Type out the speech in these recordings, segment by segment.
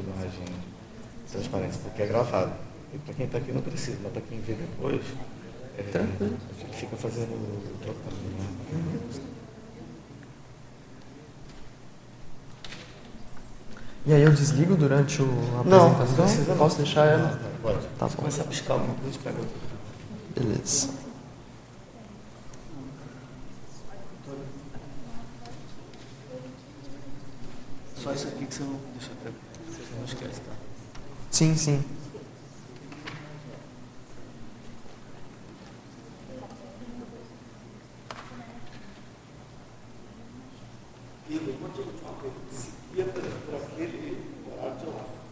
imagem transparência, porque é gravado. E para quem está aqui não precisa, mas para quem vê depois, é, fica fazendo trocando. Né? E aí eu desligo durante o, a Não, apresentação? precisa não. Posso deixar ela? Não, não, Pode. Tá Se bom. começar a piscar alguma coisa, pega outra. Beleza. Só isso aqui que você não deixa tranquilo. Não esquece, tá? Sim, sim.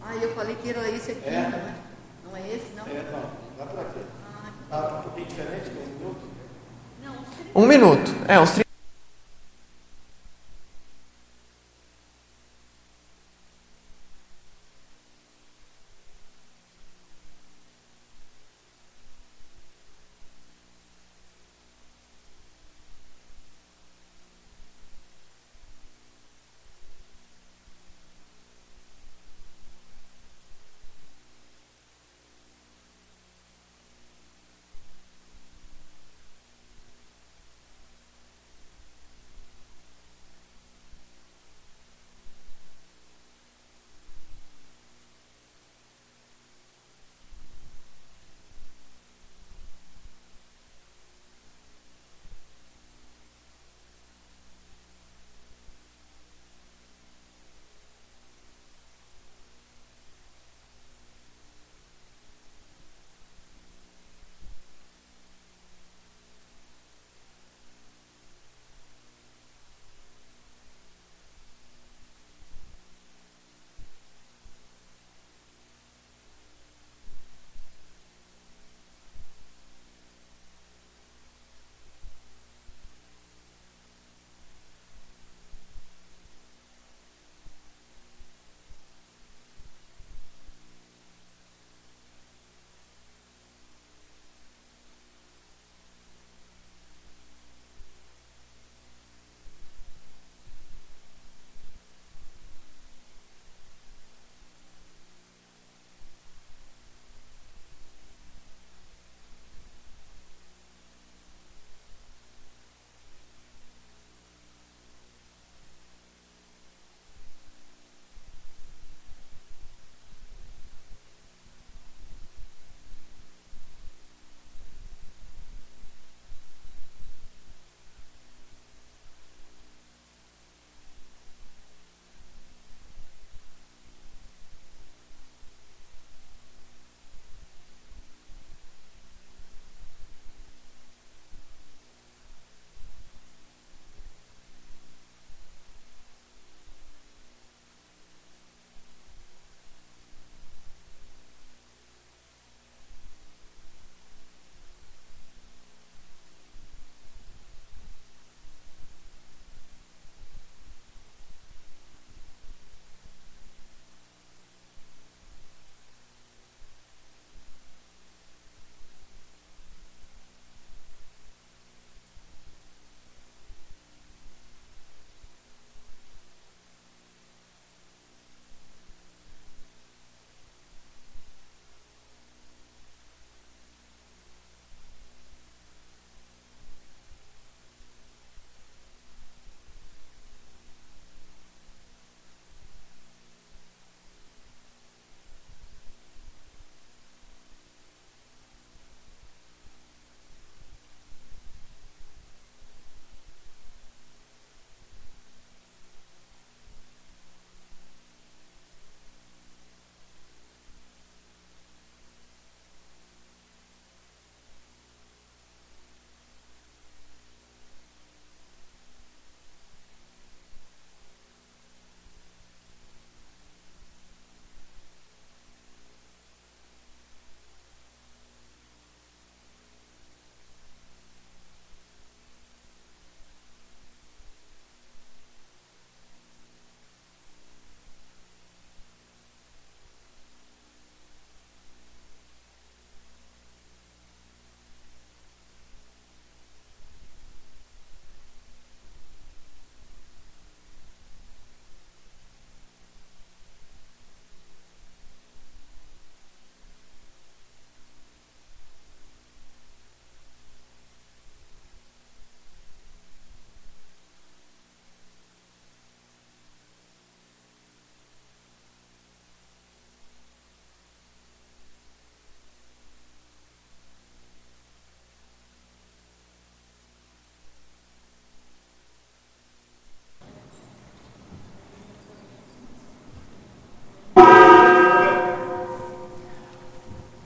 Ah, eu falei que era esse aqui, não é? Não é esse, não? É, não, dá para quê? Tá um pouquinho diferente, com um minuto? Um minuto. É, uns 30.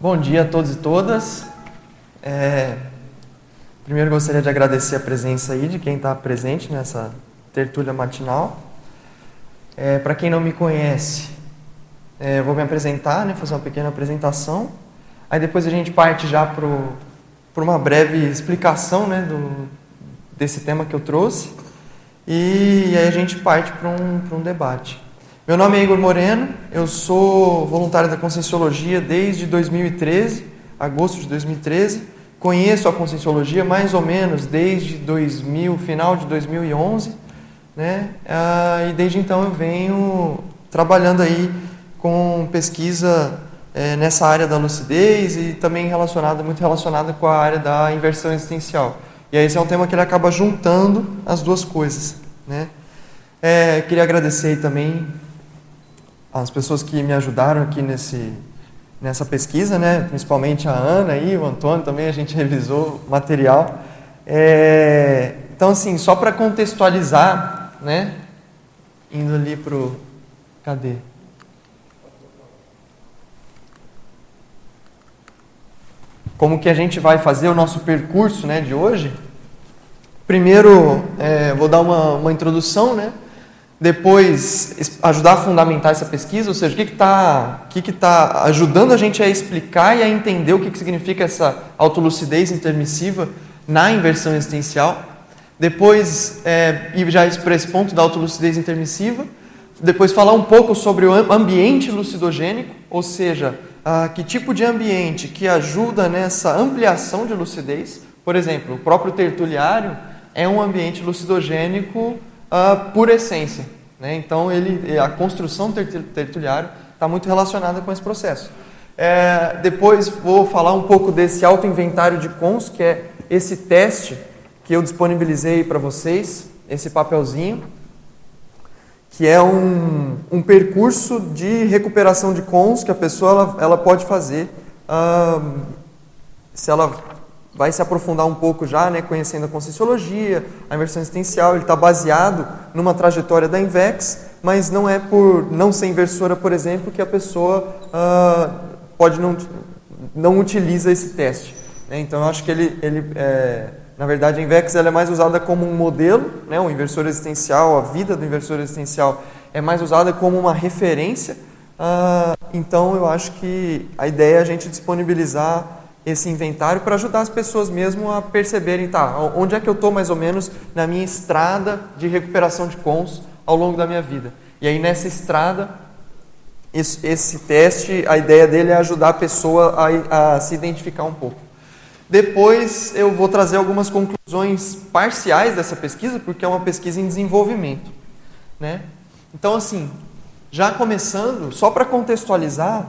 Bom dia a todos e todas. É, primeiro gostaria de agradecer a presença aí de quem está presente nessa tertúlia matinal. É, Para quem não me conhece, é, vou me apresentar, né, fazer uma pequena apresentação. Aí depois a gente parte já para uma breve explicação né, do, desse tema que eu trouxe. E aí a gente parte para um, para um debate. Meu nome é Igor Moreno, eu sou voluntário da Conscienciologia desde 2013, agosto de 2013. Conheço a Conscienciologia mais ou menos desde 2000, final de 2011, né? Ah, e desde então eu venho trabalhando aí com pesquisa é, nessa área da lucidez e também relacionada, muito relacionada com a área da inversão existencial. E aí esse é um tema que ele acaba juntando as duas coisas, né? É, queria agradecer também as pessoas que me ajudaram aqui nesse, nessa pesquisa, né? principalmente a Ana e o Antônio também, a gente revisou o material. É, então, assim, só para contextualizar, né? indo ali para o. Cadê? Como que a gente vai fazer o nosso percurso né, de hoje? Primeiro, é, vou dar uma, uma introdução, né? Depois ajudar a fundamentar essa pesquisa, ou seja, o que está que que tá ajudando a gente a explicar e a entender o que, que significa essa autolucidez intermissiva na inversão existencial. Depois, é, ir já para esse ponto da autolucidez intermissiva. Depois, falar um pouco sobre o ambiente lucidogênico, ou seja, ah, que tipo de ambiente que ajuda nessa ampliação de lucidez. Por exemplo, o próprio tertuliário é um ambiente lucidogênico uh, por essência. Né? Então, ele, a construção do tertuliário está muito relacionada com esse processo. É, depois vou falar um pouco desse auto-inventário de cons, que é esse teste que eu disponibilizei para vocês, esse papelzinho, que é um, um percurso de recuperação de cons que a pessoa ela, ela pode fazer uh, se ela vai se aprofundar um pouco já, né, conhecendo a Conscienciologia, a inversão existencial. Ele está baseado numa trajetória da Invex, mas não é por não ser inversora, por exemplo, que a pessoa uh, pode não, não utiliza esse teste. Né? Então, eu acho que ele, ele é, na verdade, a Invex ela é mais usada como um modelo, né, o inversor existencial, a vida do inversor existencial é mais usada como uma referência. Uh, então, eu acho que a ideia é a gente disponibilizar esse inventário para ajudar as pessoas mesmo a perceberem, tá, onde é que eu estou mais ou menos na minha estrada de recuperação de cons ao longo da minha vida. E aí nessa estrada, esse, esse teste, a ideia dele é ajudar a pessoa a, a se identificar um pouco. Depois eu vou trazer algumas conclusões parciais dessa pesquisa, porque é uma pesquisa em desenvolvimento. Né? Então, assim, já começando, só para contextualizar,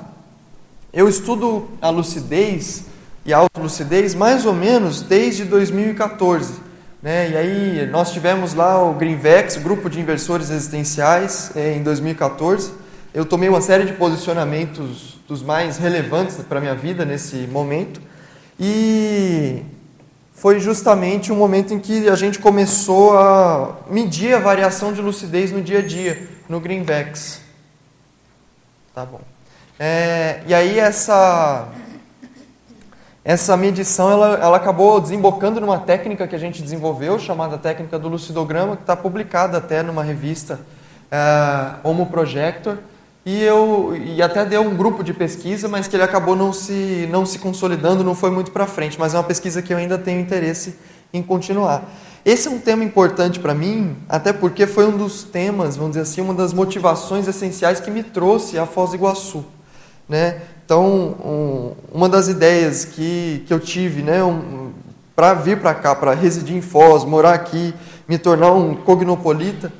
eu estudo a lucidez e autolucidez mais ou menos desde 2014. Né? E aí nós tivemos lá o Greenvex, grupo de inversores existenciais, eh, em 2014. Eu tomei uma série de posicionamentos dos mais relevantes para a minha vida nesse momento. E foi justamente o um momento em que a gente começou a medir a variação de lucidez no dia a dia, no Greenvex. Tá bom. É, e aí essa essa medição ela, ela acabou desembocando numa técnica que a gente desenvolveu, chamada técnica do lucidograma, que está publicada até numa revista é, Homo Projector, e, eu, e até deu um grupo de pesquisa, mas que ele acabou não se, não se consolidando, não foi muito para frente, mas é uma pesquisa que eu ainda tenho interesse em continuar. Esse é um tema importante para mim, até porque foi um dos temas, vamos dizer assim, uma das motivações essenciais que me trouxe a Foz do Iguaçu. Né? Então, um, uma das ideias que, que eu tive né, um, para vir para cá, para residir em Foz, morar aqui, me tornar um cognopolita,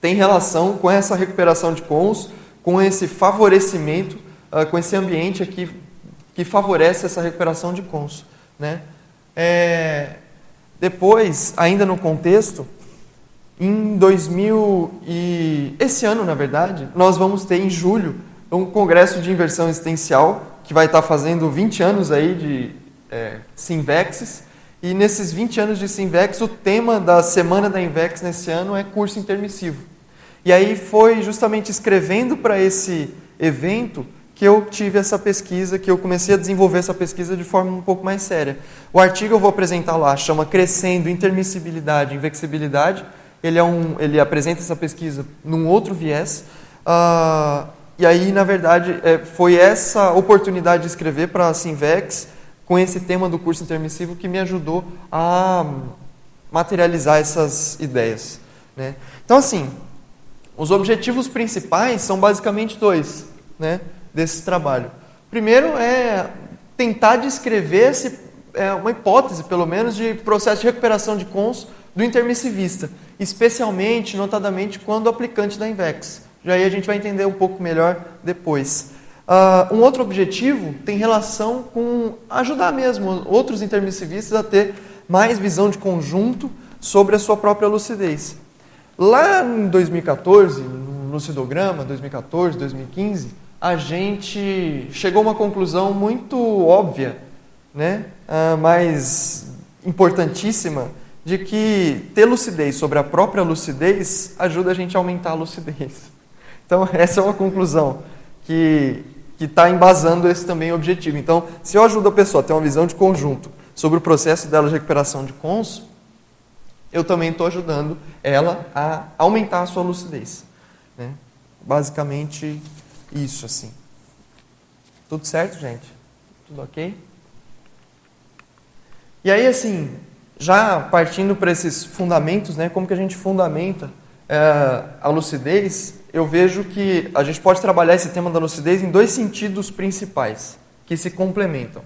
tem relação com essa recuperação de cons, com esse favorecimento, uh, com esse ambiente aqui que favorece essa recuperação de cons. Né? É, depois, ainda no contexto, em 2000 e esse ano, na verdade, nós vamos ter em julho um congresso de inversão existencial, que vai estar fazendo 20 anos aí de é, Sinvex. E nesses 20 anos de Sinvex, o tema da semana da Invex nesse ano é curso intermissivo. E aí foi justamente escrevendo para esse evento que eu tive essa pesquisa, que eu comecei a desenvolver essa pesquisa de forma um pouco mais séria. O artigo eu vou apresentar lá, chama Crescendo Intermissibilidade Invexibilidade. Ele, é um, ele apresenta essa pesquisa num outro viés. Uh, e aí, na verdade, é, foi essa oportunidade de escrever para a Sinvex, com esse tema do curso intermissivo, que me ajudou a materializar essas ideias. Né? Então, assim, os objetivos principais são basicamente dois. Né? desse trabalho. Primeiro é tentar descrever esse, é, uma hipótese, pelo menos, de processo de recuperação de cons do intermissivista, especialmente, notadamente, quando aplicante da INVEX. Já aí a gente vai entender um pouco melhor depois. Uh, um outro objetivo tem relação com ajudar mesmo outros intermissivistas a ter mais visão de conjunto sobre a sua própria lucidez. Lá em 2014, no lucidograma, 2014, 2015, a gente chegou a uma conclusão muito óbvia, né? Ah, mas importantíssima, de que ter lucidez sobre a própria lucidez ajuda a gente a aumentar a lucidez. Então, essa é uma conclusão que está embasando esse também objetivo. Então, se eu ajudo a pessoa a ter uma visão de conjunto sobre o processo dela de recuperação de cons, eu também estou ajudando ela a aumentar a sua lucidez. Né? Basicamente, isso assim. Tudo certo, gente? Tudo ok? E aí, assim, já partindo para esses fundamentos, né, como que a gente fundamenta é, a lucidez, eu vejo que a gente pode trabalhar esse tema da lucidez em dois sentidos principais, que se complementam.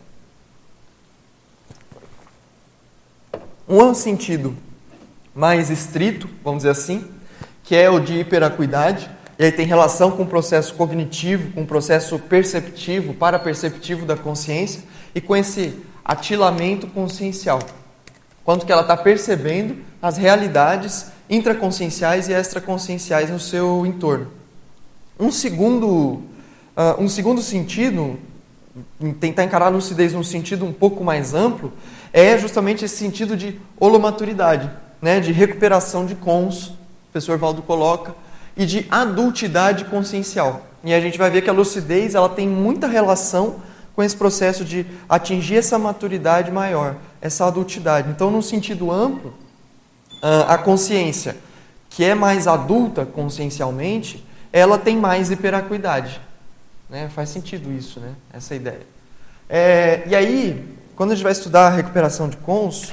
Um sentido mais estrito, vamos dizer assim, que é o de hiperacuidade, e aí tem relação com o processo cognitivo, com o processo perceptivo, paraperceptivo da consciência e com esse atilamento consciencial. Quanto que ela está percebendo as realidades intraconscienciais e extraconscienciais no seu entorno. Um segundo, uh, um segundo sentido, tentar encarar a lucidez num sentido um pouco mais amplo, é justamente esse sentido de holomaturidade, né, de recuperação de cons, o professor Valdo coloca, e de adultidade consciencial. E a gente vai ver que a lucidez ela tem muita relação com esse processo de atingir essa maturidade maior, essa adultidade. Então, num sentido amplo, a consciência que é mais adulta consciencialmente, ela tem mais hiperacuidade. Né? Faz sentido isso, né? essa ideia. É, e aí, quando a gente vai estudar a recuperação de cons,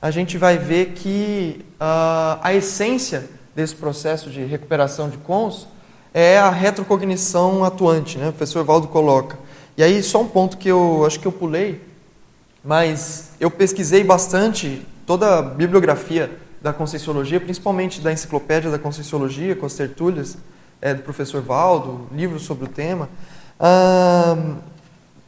a gente vai ver que uh, a essência desse processo de recuperação de cons é a retrocognição atuante, né? O professor Valdo coloca. E aí, só um ponto que eu acho que eu pulei, mas eu pesquisei bastante toda a bibliografia da Conscienciologia, principalmente da Enciclopédia da Conscienciologia, com as tertúlias é, do professor Valdo, livros sobre o tema,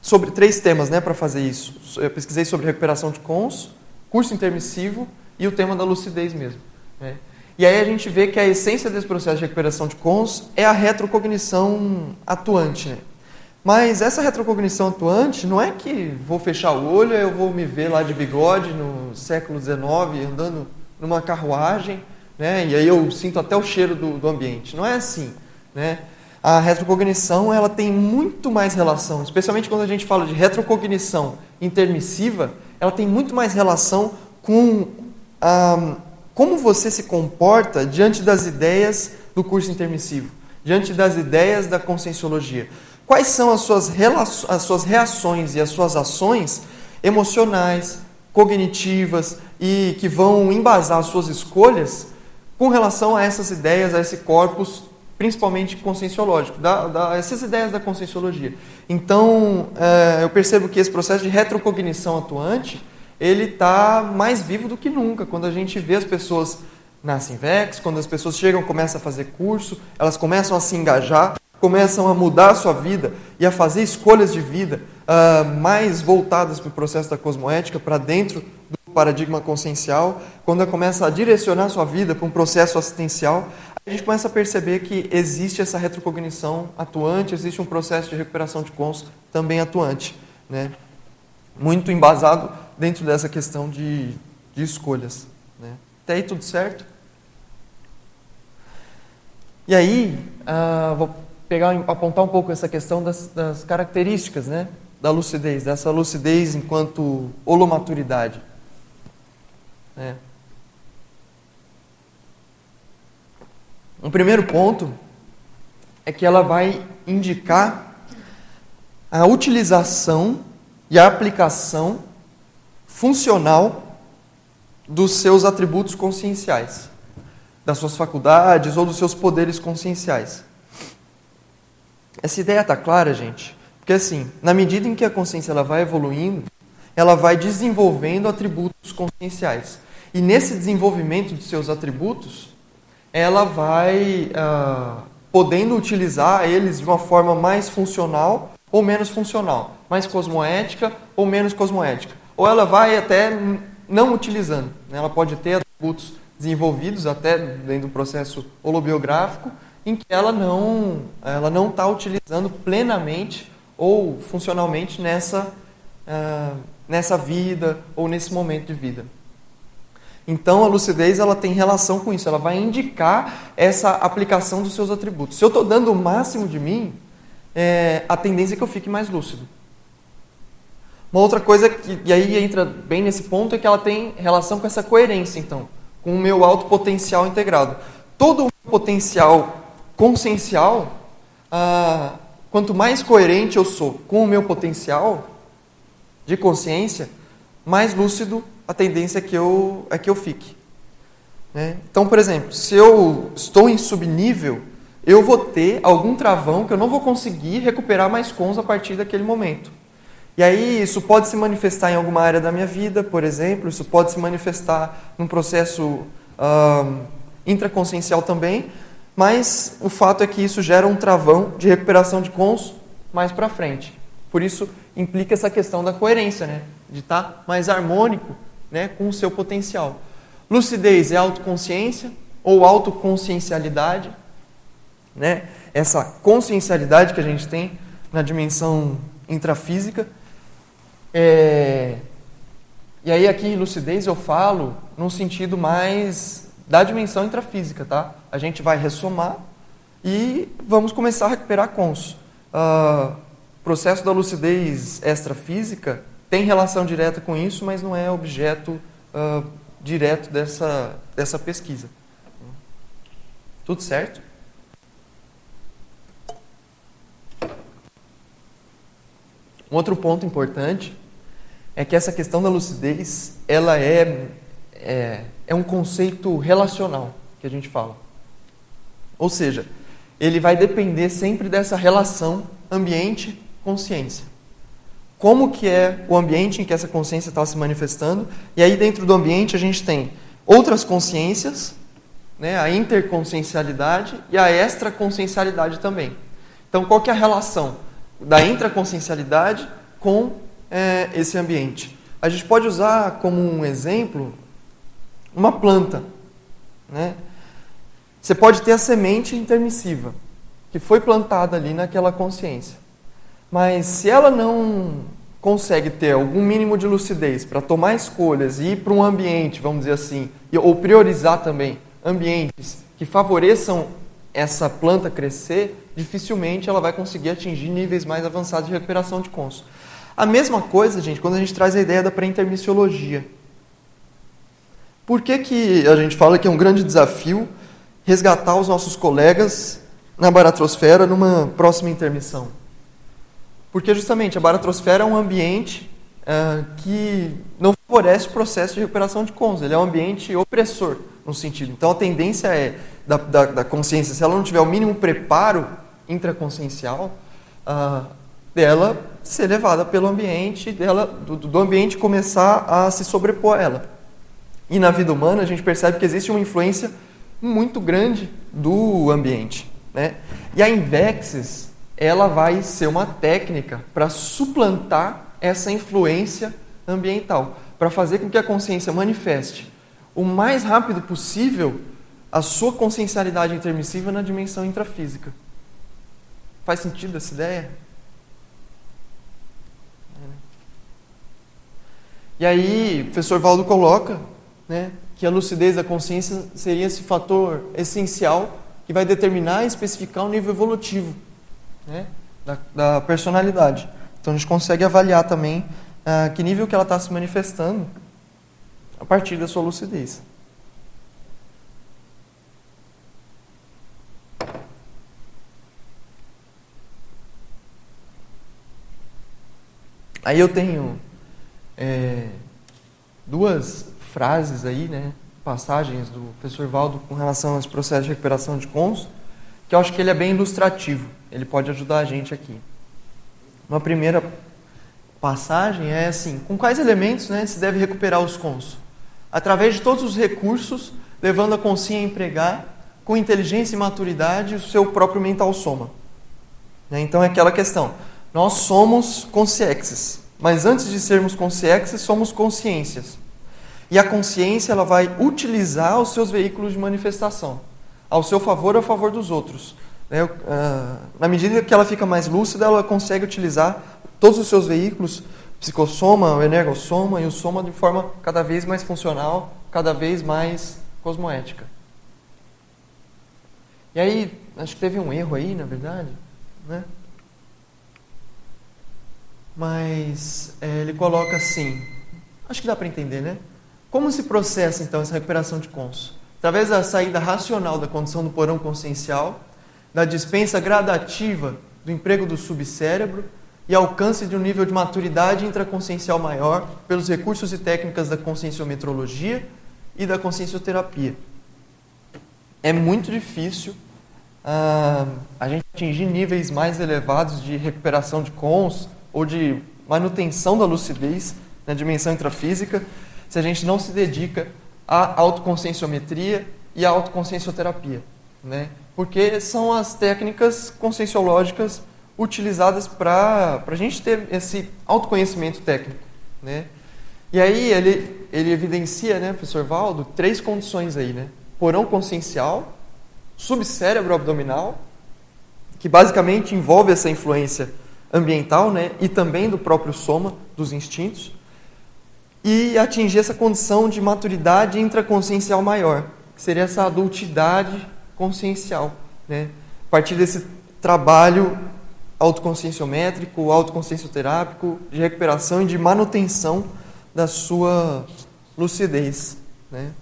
sobre três temas né, para fazer isso. Eu pesquisei sobre recuperação de cons, curso intermissivo e o tema da lucidez mesmo. Né? E aí a gente vê que a essência desse processo de recuperação de cons é a retrocognição atuante. Né? Mas essa retrocognição atuante não é que vou fechar o olho eu vou me ver lá de bigode no século XIX, andando numa carruagem, né? e aí eu sinto até o cheiro do, do ambiente. Não é assim. Né? A retrocognição ela tem muito mais relação, especialmente quando a gente fala de retrocognição intermissiva, ela tem muito mais relação com a como você se comporta diante das ideias do curso intermissivo, diante das ideias da conscienciologia. Quais são as suas, as suas reações e as suas ações emocionais, cognitivas e que vão embasar as suas escolhas com relação a essas ideias, a esse corpus, principalmente conscienciológico, da, da, essas ideias da conscienciologia. Então, é, eu percebo que esse processo de retrocognição atuante ele está mais vivo do que nunca. Quando a gente vê as pessoas na Sinvex, quando as pessoas chegam, começam a fazer curso, elas começam a se engajar, começam a mudar a sua vida e a fazer escolhas de vida uh, mais voltadas para o processo da cosmoética, para dentro do paradigma consciencial, quando ela começa a direcionar a sua vida para um processo assistencial, a gente começa a perceber que existe essa retrocognição atuante, existe um processo de recuperação de cons também atuante. Né? Muito embasado dentro dessa questão de, de escolhas. Né? Até aí tudo certo? E aí, uh, vou pegar, apontar um pouco essa questão das, das características, né? Da lucidez, dessa lucidez enquanto holomaturidade. É. Um primeiro ponto é que ela vai indicar a utilização e a aplicação funcional dos seus atributos conscienciais, das suas faculdades ou dos seus poderes conscienciais. Essa ideia está clara, gente? Porque assim, na medida em que a consciência ela vai evoluindo, ela vai desenvolvendo atributos conscienciais. E nesse desenvolvimento de seus atributos, ela vai ah, podendo utilizar eles de uma forma mais funcional ou menos funcional, mais cosmoética ou menos cosmoética. Ou ela vai até não utilizando. Né? Ela pode ter atributos desenvolvidos até dentro do processo holobiográfico em que ela não ela não está utilizando plenamente ou funcionalmente nessa uh, nessa vida ou nesse momento de vida. Então a lucidez ela tem relação com isso, ela vai indicar essa aplicação dos seus atributos. Se eu estou dando o máximo de mim, é, a tendência é que eu fique mais lúcido. Uma outra coisa, que, e aí entra bem nesse ponto, é que ela tem relação com essa coerência, então, com o meu alto potencial integrado. Todo o potencial consciencial, ah, quanto mais coerente eu sou com o meu potencial de consciência, mais lúcido a tendência é que eu, é que eu fique. Né? Então, por exemplo, se eu estou em subnível, eu vou ter algum travão que eu não vou conseguir recuperar mais cons a partir daquele momento. E aí isso pode se manifestar em alguma área da minha vida, por exemplo, isso pode se manifestar num processo um, intraconsciencial também, mas o fato é que isso gera um travão de recuperação de cons mais para frente. Por isso implica essa questão da coerência, né? de estar tá mais harmônico né? com o seu potencial. Lucidez é autoconsciência ou autoconsciencialidade, né? essa consciencialidade que a gente tem na dimensão intrafísica é... E aí aqui lucidez eu falo num sentido mais da dimensão intrafísica, tá? A gente vai ressomar e vamos começar a recuperar cons. Uh, processo da lucidez extrafísica tem relação direta com isso, mas não é objeto uh, direto dessa, dessa pesquisa. Tudo certo? Um outro ponto importante é que essa questão da lucidez, ela é, é, é um conceito relacional que a gente fala. Ou seja, ele vai depender sempre dessa relação ambiente-consciência. Como que é o ambiente em que essa consciência está se manifestando? E aí dentro do ambiente a gente tem outras consciências, né, a interconsciencialidade e a extraconsciencialidade também. Então qual que é a relação? da intraconsciencialidade com é, esse ambiente. A gente pode usar como um exemplo uma planta. Né? Você pode ter a semente intermissiva, que foi plantada ali naquela consciência. Mas se ela não consegue ter algum mínimo de lucidez para tomar escolhas e ir para um ambiente, vamos dizer assim, ou priorizar também ambientes que favoreçam essa planta crescer, dificilmente ela vai conseguir atingir níveis mais avançados de recuperação de cons. A mesma coisa, gente, quando a gente traz a ideia da pré-intermissiologia. Por que, que a gente fala que é um grande desafio resgatar os nossos colegas na baratrosfera numa próxima intermissão? Porque justamente a baratrosfera é um ambiente uh, que não favorece o processo de recuperação de cons, ele é um ambiente opressor no sentido. Então a tendência é da, da, da consciência, se ela não tiver o mínimo preparo intraconsciencial, uh, dela ser levada pelo ambiente, dela, do, do ambiente começar a se sobrepor a ela. E na vida humana a gente percebe que existe uma influência muito grande do ambiente. Né? E a Invexis, ela vai ser uma técnica para suplantar essa influência ambiental, para fazer com que a consciência manifeste o mais rápido possível a sua consciencialidade intermissiva na dimensão intrafísica. Faz sentido essa ideia? E aí, o professor Valdo coloca né, que a lucidez da consciência seria esse fator essencial que vai determinar e especificar o nível evolutivo né, da, da personalidade. Então a gente consegue avaliar também uh, que nível que ela está se manifestando a partir da sua lucidez. Aí eu tenho é, duas frases aí, né, passagens do professor Valdo com relação aos processos de recuperação de cons, que eu acho que ele é bem ilustrativo. Ele pode ajudar a gente aqui. Uma primeira passagem é assim: com quais elementos né, se deve recuperar os cons? Através de todos os recursos, levando a consciência a empregar com inteligência e maturidade o seu próprio mental soma. Né, então é aquela questão: nós somos consciexes, mas antes de sermos consciexes, somos consciências. E a consciência ela vai utilizar os seus veículos de manifestação, ao seu favor ou a favor dos outros. Né? Ah, na medida que ela fica mais lúcida, ela consegue utilizar todos os seus veículos, psicossoma, o energossoma e o soma de forma cada vez mais funcional, cada vez mais cosmoética. E aí, acho que teve um erro aí, na verdade, né? Mas é, ele coloca assim, acho que dá para entender, né? Como se processa então essa recuperação de cons? Através da saída racional da condição do porão consciencial, da dispensa gradativa do emprego do subcérebro e alcance de um nível de maturidade intraconsciencial maior pelos recursos e técnicas da conscienciometrologia e da consciencioterapia. É muito difícil uh, a gente atingir níveis mais elevados de recuperação de cons ou de manutenção da lucidez na dimensão intrafísica se a gente não se dedica à autoconscienciometria e à autoconsciencioterapia, né? Porque são as técnicas conscienciológicas utilizadas para a gente ter esse autoconhecimento técnico, né? E aí ele, ele evidencia, né, professor Valdo, três condições aí, né? Porão consciencial, subcérebro abdominal, que basicamente envolve essa influência ambiental, né, e também do próprio soma, dos instintos, e atingir essa condição de maturidade intraconsciencial maior, que seria essa adultidade consciencial, né? A partir desse trabalho autoconscienciométrico, autoconsciencioterápico, de recuperação e de manutenção da sua lucidez, né?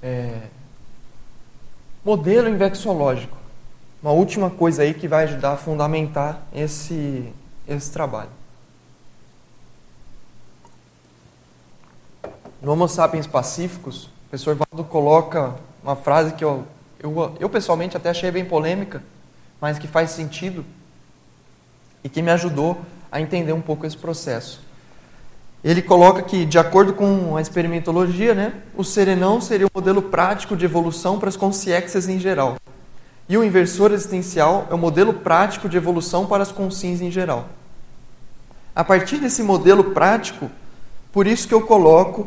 É... Modelo invexológico. Uma última coisa aí que vai ajudar a fundamentar esse, esse trabalho. No Homo sapiens pacíficos, o professor Valdo coloca uma frase que eu, eu, eu pessoalmente até achei bem polêmica, mas que faz sentido e que me ajudou a entender um pouco esse processo. Ele coloca que, de acordo com a experimentologia, né, o serenão seria o modelo prático de evolução para as consciências em geral. E o inversor existencial é o modelo prático de evolução para as consciências em geral. A partir desse modelo prático, por isso que eu coloco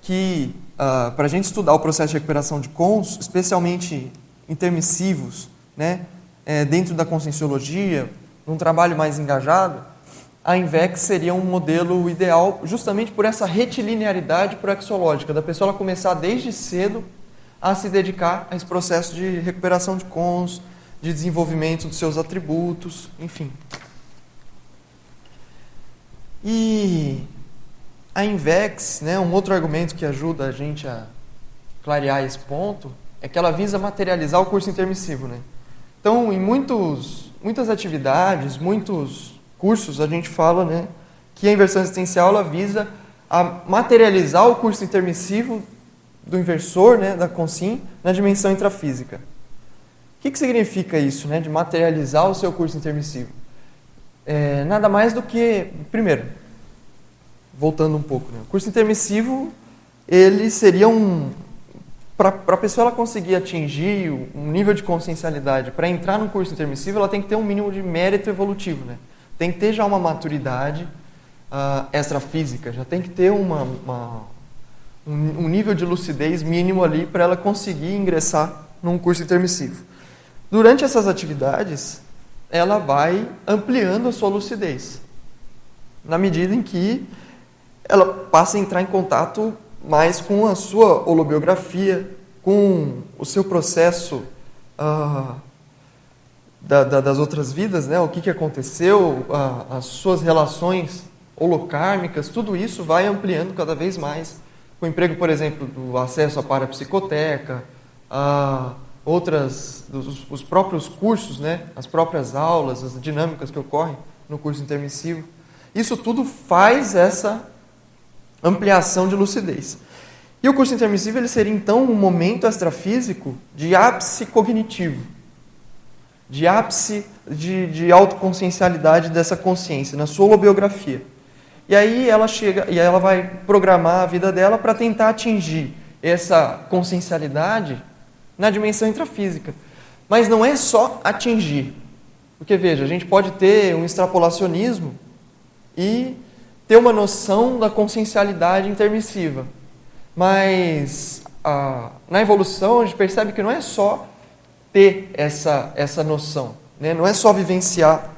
que uh, para a gente estudar o processo de recuperação de cons, especialmente intermissivos, né, é, dentro da conscienciologia, num trabalho mais engajado, a INVEX seria um modelo ideal justamente por essa retilinearidade proexológica, da pessoa começar desde cedo a se dedicar a esse processo de recuperação de cons, de desenvolvimento dos seus atributos, enfim. E a Invex, né, um outro argumento que ajuda a gente a clarear esse ponto, é que ela visa materializar o curso intermissivo. Né? Então, em muitos, muitas atividades, muitos cursos, a gente fala né, que a inversão existencial ela visa a materializar o curso intermissivo do inversor, né, da consim, na dimensão intrafísica. O que, que significa isso, né, de materializar o seu curso intermissivo? É, nada mais do que, primeiro, voltando um pouco, né, o curso intermissivo ele seria um para a pessoa ela conseguir atingir um nível de consciencialidade, para entrar no curso intermissivo, ela tem que ter um mínimo de mérito evolutivo, né? Tem que ter já uma maturidade uh, extrafísica, já tem que ter uma, uma um, um nível de lucidez mínimo ali para ela conseguir ingressar num curso intermissivo. Durante essas atividades, ela vai ampliando a sua lucidez, na medida em que ela passa a entrar em contato mais com a sua holobiografia, com o seu processo ah, da, da, das outras vidas, né? o que, que aconteceu, as suas relações holocármicas, tudo isso vai ampliando cada vez mais. Com o emprego, por exemplo, do acesso à parapsicoteca, a outras, os, os próprios cursos, né? as próprias aulas, as dinâmicas que ocorrem no curso intermissivo. Isso tudo faz essa ampliação de lucidez. E o curso intermissivo ele seria então um momento extrafísico de ápice cognitivo, de ápice de, de autoconsciencialidade dessa consciência, na sua holobiografia. E aí ela chega e ela vai programar a vida dela para tentar atingir essa consciencialidade na dimensão intrafísica. Mas não é só atingir. Porque veja, a gente pode ter um extrapolacionismo e ter uma noção da consciencialidade intermissiva. Mas a, na evolução a gente percebe que não é só ter essa, essa noção, né? não é só vivenciar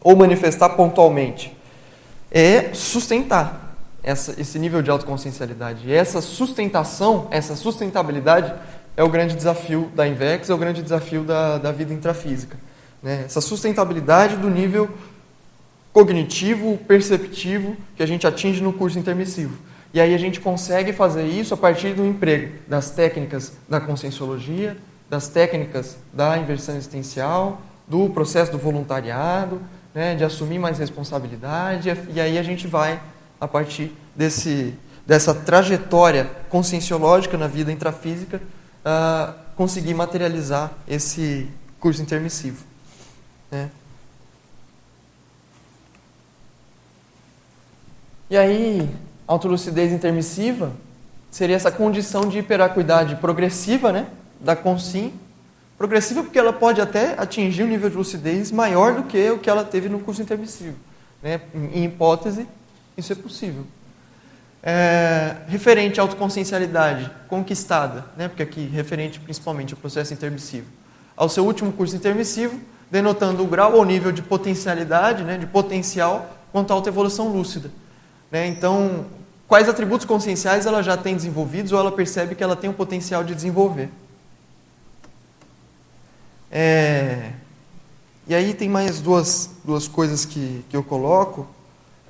ou manifestar pontualmente, é sustentar essa, esse nível de autoconsciencialidade. E essa sustentação, essa sustentabilidade é o grande desafio da Invex, é o grande desafio da, da vida intrafísica. Né? Essa sustentabilidade do nível cognitivo, perceptivo que a gente atinge no curso intermissivo. E aí a gente consegue fazer isso a partir do emprego das técnicas da conscienciologia, das técnicas da inversão existencial, do processo do voluntariado, né, de assumir mais responsabilidade, e aí a gente vai, a partir desse, dessa trajetória conscienciológica na vida intrafísica, uh, conseguir materializar esse curso intermissivo. Né? E aí, autolucidez intermissiva seria essa condição de hiperacuidade progressiva, né, da consim. Progressiva porque ela pode até atingir um nível de lucidez maior do que o que ela teve no curso intermissivo. Né? Em hipótese, isso é possível. É, referente à autoconsciencialidade conquistada, né? porque aqui referente principalmente ao processo intermissivo, ao seu último curso intermissivo, denotando o grau ou nível de potencialidade, né? de potencial quanto à autoevolução lúcida. Né? Então, quais atributos conscienciais ela já tem desenvolvidos ou ela percebe que ela tem o potencial de desenvolver. É... E aí tem mais duas, duas coisas que, que eu coloco,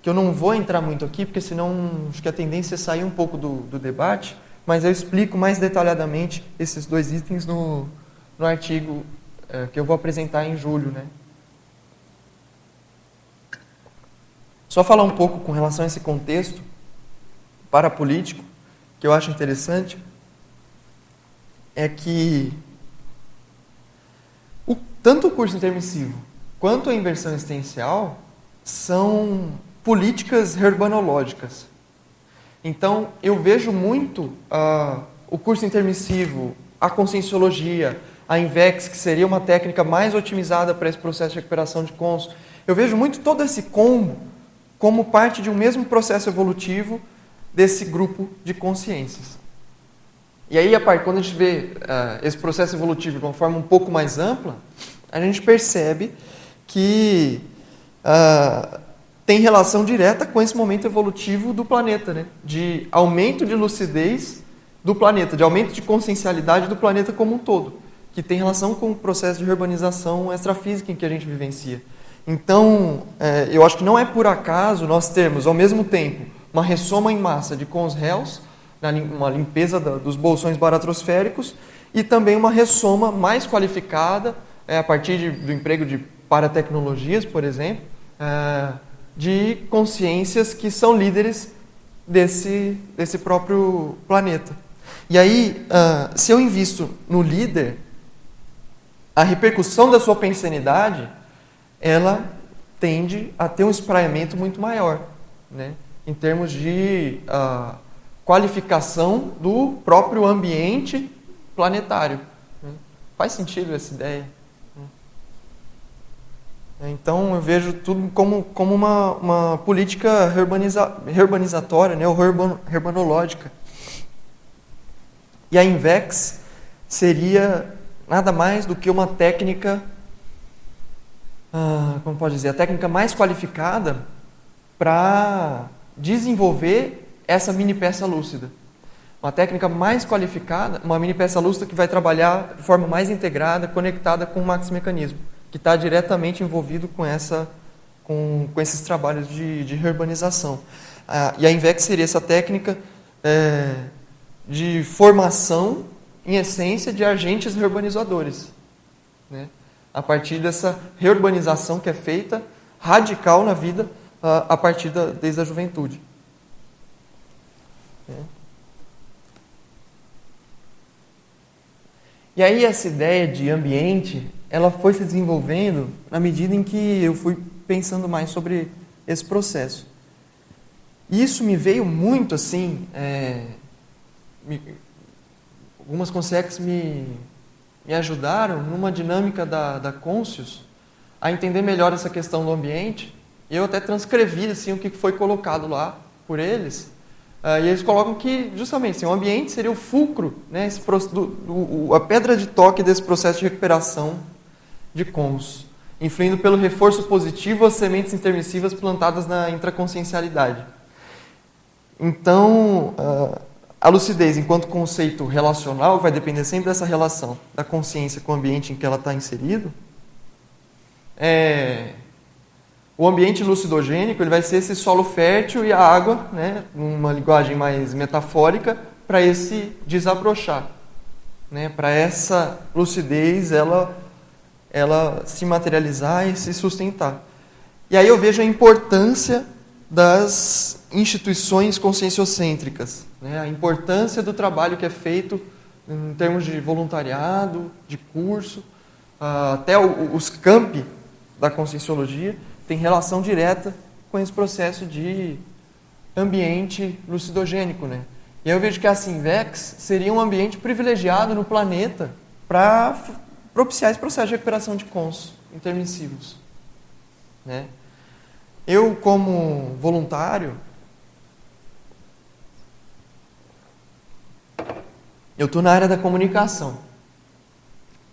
que eu não vou entrar muito aqui, porque senão acho que a tendência é sair um pouco do, do debate, mas eu explico mais detalhadamente esses dois itens no, no artigo é, que eu vou apresentar em julho, né? Só falar um pouco com relação a esse contexto parapolítico, que eu acho interessante, é que tanto o curso intermissivo quanto a inversão existencial são políticas herbanológicas. Então, eu vejo muito uh, o curso intermissivo, a conscienciologia, a INVEX, que seria uma técnica mais otimizada para esse processo de recuperação de cons. Eu vejo muito todo esse combo como parte de um mesmo processo evolutivo desse grupo de consciências. E aí, quando a gente vê uh, esse processo evolutivo de uma forma um pouco mais ampla, a gente percebe que uh, tem relação direta com esse momento evolutivo do planeta, né? de aumento de lucidez do planeta, de aumento de consciencialidade do planeta como um todo, que tem relação com o processo de urbanização extrafísica em que a gente vivencia. Então, é, eu acho que não é por acaso nós termos, ao mesmo tempo, uma ressoma em massa de cons réus, uma limpeza dos bolsões baratrosféricos, e também uma ressoma mais qualificada, é, a partir de, do emprego de paratecnologias, por exemplo, é, de consciências que são líderes desse, desse próprio planeta. E aí, uh, se eu invisto no líder, a repercussão da sua pensanidade ela tende a ter um espraiamento muito maior, né? em termos de uh, qualificação do próprio ambiente planetário. Faz sentido essa ideia? Então eu vejo tudo como, como uma, uma política urbaniza, urbanizatória, né? ou urban, urbanológica. E a INVEX seria nada mais do que uma técnica ah, como pode dizer, a técnica mais qualificada para desenvolver essa mini peça lúcida. uma técnica mais qualificada, uma mini peça lustra que vai trabalhar de forma mais integrada, conectada com o maxi mecanismo, que está diretamente envolvido com essa com, com esses trabalhos de, de reurbanização. Ah, e a INVEX seria essa técnica é, de formação, em essência, de agentes reurbanizadores. Né? A partir dessa reurbanização que é feita radical na vida ah, a partir da, desde a juventude. E aí essa ideia de ambiente, ela foi se desenvolvendo na medida em que eu fui pensando mais sobre esse processo. E isso me veio muito assim, é, me, algumas consegues me, me ajudaram numa dinâmica da, da Conscius a entender melhor essa questão do ambiente. E eu até transcrevi assim, o que foi colocado lá por eles, Uh, e eles colocam que, justamente, assim, o ambiente seria o fulcro, né, esse, do, do, a pedra de toque desse processo de recuperação de cons, influindo pelo reforço positivo às sementes intermissivas plantadas na intraconsciencialidade. Então, uh, a lucidez, enquanto conceito relacional, vai depender sempre dessa relação da consciência com o ambiente em que ela está inserido. É, o ambiente lucidogênico ele vai ser esse solo fértil e a água, né, numa linguagem mais metafórica, para esse desabrochar, né, para essa lucidez ela, ela se materializar e se sustentar. E aí eu vejo a importância das instituições conscienciocêntricas, né, a importância do trabalho que é feito em termos de voluntariado, de curso, ah, até os campi da conscienciologia, tem relação direta com esse processo de ambiente lucidogênico, né? E aí eu vejo que a Sinvex seria um ambiente privilegiado no planeta para propiciar esse processo de recuperação de cons intermissivos, né? Eu como voluntário eu estou na área da comunicação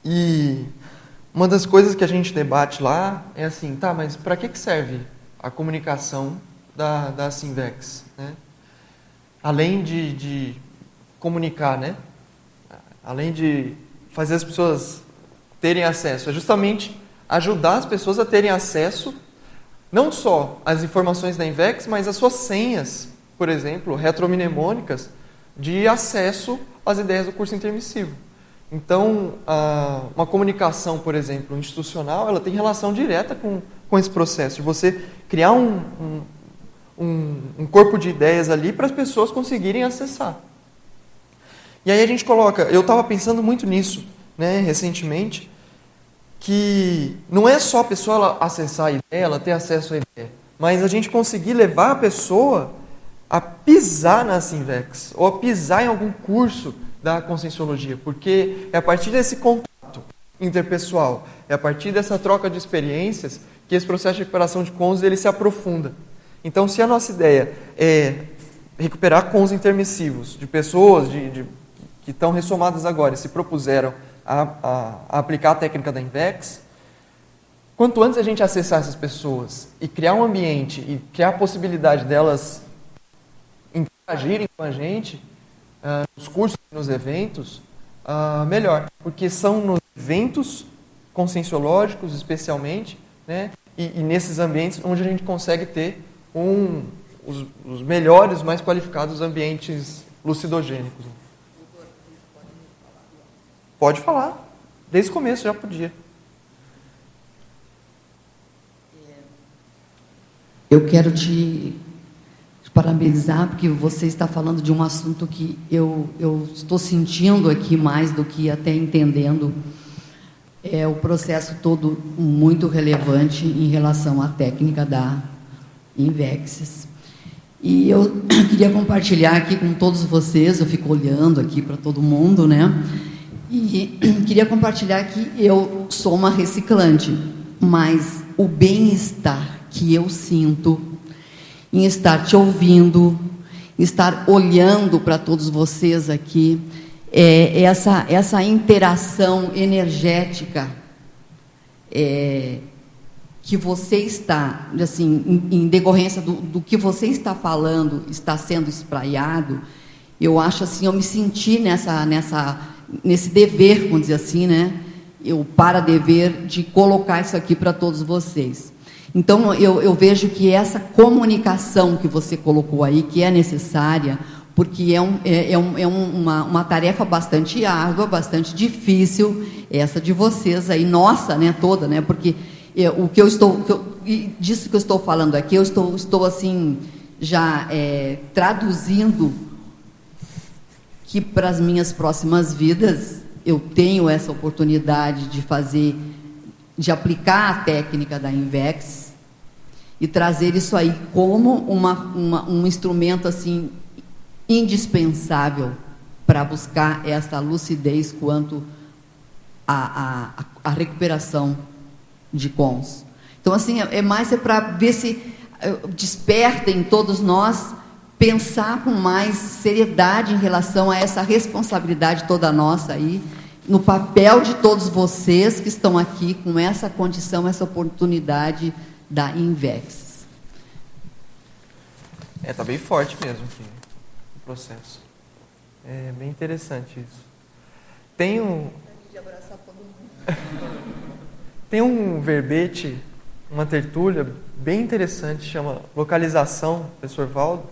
e uma das coisas que a gente debate lá é assim, tá, mas para que, que serve a comunicação da, da Simvex? Né? Além de, de comunicar, né? além de fazer as pessoas terem acesso, é justamente ajudar as pessoas a terem acesso não só às informações da Invex, mas às suas senhas, por exemplo, retromnemônicas, de acesso às ideias do curso intermissivo. Então, uma comunicação, por exemplo, institucional, ela tem relação direta com, com esse processo de você criar um, um, um corpo de ideias ali para as pessoas conseguirem acessar. E aí a gente coloca, eu estava pensando muito nisso, né, recentemente, que não é só a pessoa acessar a ideia, ela ter acesso à ideia, mas a gente conseguir levar a pessoa a pisar na Simvex, ou a pisar em algum curso da conscienciologia, porque é a partir desse contato interpessoal, é a partir dessa troca de experiências que esse processo de recuperação de cons ele se aprofunda. Então, se a nossa ideia é recuperar cons intermissivos de pessoas de, de, que estão ressomadas agora e se propuseram a, a, a aplicar a técnica da INVEX, quanto antes a gente acessar essas pessoas e criar um ambiente e criar a possibilidade delas interagirem com a gente, uh, nos cursos, nos eventos, uh, melhor. Porque são nos eventos conscienciológicos, especialmente, né, e, e, nesses ambientes onde a gente consegue ter um, os, os melhores, mais qualificados ambientes lucidogênicos. Pode falar. Desde o começo já podia. Eu quero te parabenizar, porque você está falando de um assunto que eu, eu estou sentindo aqui mais do que até entendendo. É o processo todo muito relevante em relação à técnica da Invexis. E eu queria compartilhar aqui com todos vocês, eu fico olhando aqui para todo mundo, né? E queria compartilhar que eu sou uma reciclante, mas o bem-estar que eu sinto em estar te ouvindo, em estar olhando para todos vocês aqui, é, essa, essa interação energética é, que você está, assim, em, em decorrência do, do, que você está falando, está sendo espraiado, eu acho assim, eu me senti nessa, nessa, nesse dever, vamos dizer assim, né? Eu para dever de colocar isso aqui para todos vocês. Então eu, eu vejo que essa comunicação que você colocou aí, que é necessária, porque é, um, é, é, um, é uma, uma tarefa bastante árdua, bastante difícil, essa de vocês aí, nossa, né, toda, né? Porque eu, o que eu estou, que eu, disso que eu estou falando aqui, eu estou, estou assim já é, traduzindo que para as minhas próximas vidas eu tenho essa oportunidade de fazer, de aplicar a técnica da Invex e trazer isso aí como uma, uma um instrumento assim indispensável para buscar essa lucidez quanto à, recuperação de cons. Então, assim, é, é mais é para ver se é, despertem todos nós pensar com mais seriedade em relação a essa responsabilidade toda nossa aí, no papel de todos vocês que estão aqui com essa condição, essa oportunidade da Invex. É, tá bem forte mesmo aqui, o processo. É bem interessante isso. Tem um. Tem um verbete, uma tertúlia bem interessante, chama Localização, professor Valdo,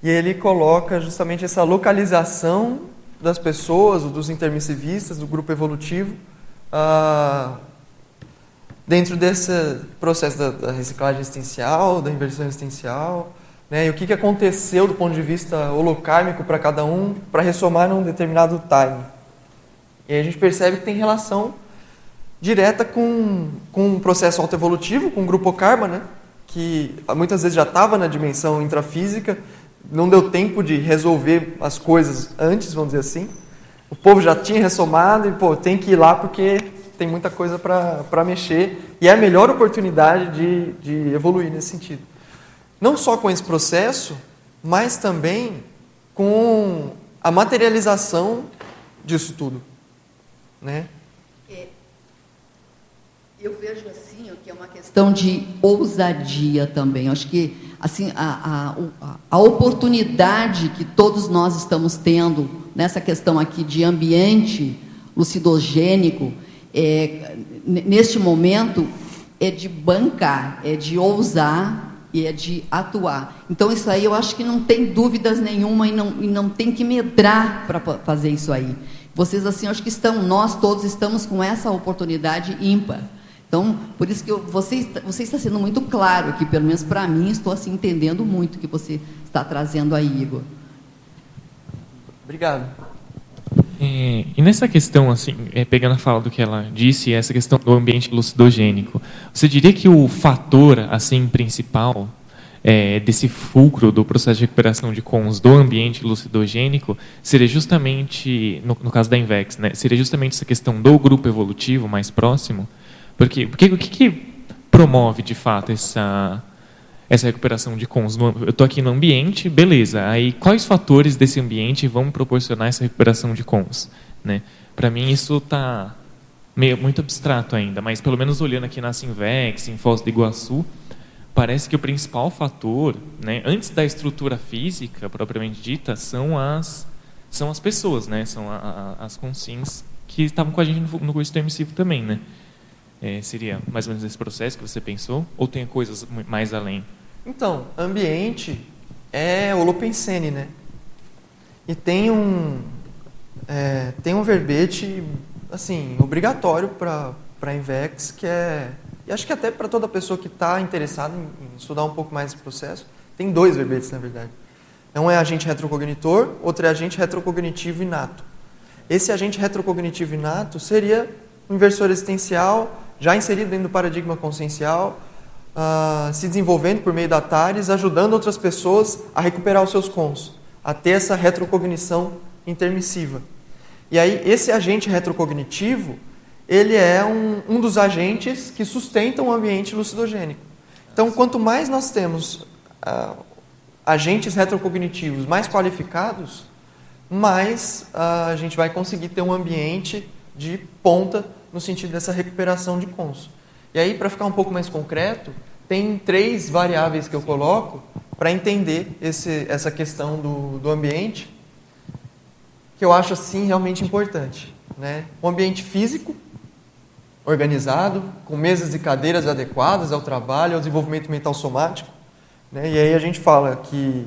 e ele coloca justamente essa localização das pessoas, dos intermissivistas, do grupo evolutivo, ah, dentro desse processo da, da, reciclagem existencial, da inversão existencial, né, e o que, que aconteceu do ponto de vista holocármico para cada um, para ressomar num determinado time. E aí a gente percebe que tem relação direta com, com um processo autoevolutivo, com o grupo karma, né, que muitas vezes já estava na dimensão intrafísica, não deu tempo de resolver as coisas antes, vamos dizer assim. O povo já tinha ressomado e, pô, tem que ir lá porque tem muita coisa para mexer e é a melhor oportunidade de, de evoluir nesse sentido. Não só com esse processo, mas também com a materialização disso tudo. Né? Eu vejo assim que é uma questão de ousadia também. Acho que assim, a, a, a oportunidade que todos nós estamos tendo nessa questão aqui de ambiente lucidogênico, é, neste momento, é de bancar, é de ousar e é de atuar. Então, isso aí eu acho que não tem dúvidas nenhuma e não, e não tem que medrar para fazer isso aí. Vocês, assim, acho que estão, nós todos estamos com essa oportunidade ímpar. Então, por isso que eu, você, você está sendo muito claro aqui, pelo menos para mim, estou assim entendendo muito o que você está trazendo aí, Igor. Obrigado. É, e nessa questão, assim, é, pegando a fala do que ela disse, essa questão do ambiente lucidogênico, você diria que o fator, assim, principal é, desse fulcro do processo de recuperação de cons do ambiente lucidogênico seria justamente, no, no caso da Invex, né, seria justamente essa questão do grupo evolutivo mais próximo, porque, porque o que, que promove de fato essa essa recuperação de cons? Eu estou aqui no ambiente, beleza. Aí quais fatores desse ambiente vão proporcionar essa recuperação de cons? Né? Para mim isso está meio muito abstrato ainda, mas pelo menos olhando aqui na Sinvex, em Foz do Iguaçu, parece que o principal fator, né, antes da estrutura física propriamente dita, são as são as pessoas, né? São a, a, as consciências que estavam com a gente no, no curso emissivo também, né? É, seria mais ou menos esse processo que você pensou? Ou tem coisas mais além? Então, ambiente é holopensene, né? E tem um, é, tem um verbete, assim, obrigatório para a Invex, que é... E acho que até para toda pessoa que está interessada em, em, estudar um pouco mais esse processo, tem dois verbetes, na verdade. Um é agente retrocognitor, outro é agente retrocognitivo inato. Esse agente retrocognitivo inato seria um inversor existencial já inserido dentro do paradigma consciencial, uh, se desenvolvendo por meio da TARES, ajudando outras pessoas a recuperar os seus cons, a ter essa retrocognição intermissiva. E aí, esse agente retrocognitivo, ele é um, um dos agentes que sustentam o ambiente lucidogênico. Então, quanto mais nós temos uh, agentes retrocognitivos mais qualificados, mais uh, a gente vai conseguir ter um ambiente de ponta no sentido dessa recuperação de cons. E aí, para ficar um pouco mais concreto, tem três variáveis que eu coloco para entender esse, essa questão do, do ambiente que eu acho assim realmente importante. Né? Um ambiente físico, organizado, com mesas e cadeiras adequadas ao trabalho, ao desenvolvimento mental somático. Né? E aí a gente fala que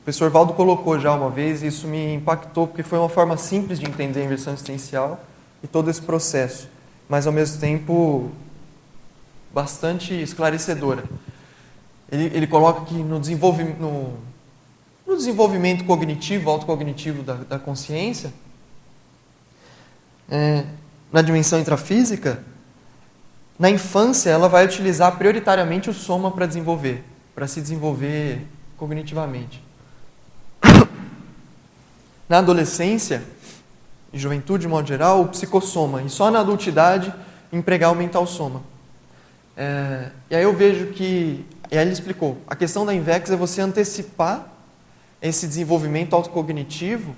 o professor Valdo colocou já uma vez, e isso me impactou, porque foi uma forma simples de entender a inversão existencial e todo esse processo, mas ao mesmo tempo bastante esclarecedora. Ele, ele coloca que no desenvolvimento, no, no desenvolvimento cognitivo, autocognitivo da, da consciência, é, na dimensão intrafísica, na infância ela vai utilizar prioritariamente o soma para desenvolver, para se desenvolver cognitivamente. Na adolescência e juventude, de modo geral, o psicossoma. E só na adultidade empregar o mental soma. É, e aí eu vejo que, e aí ele explicou, a questão da INVEX é você antecipar esse desenvolvimento autocognitivo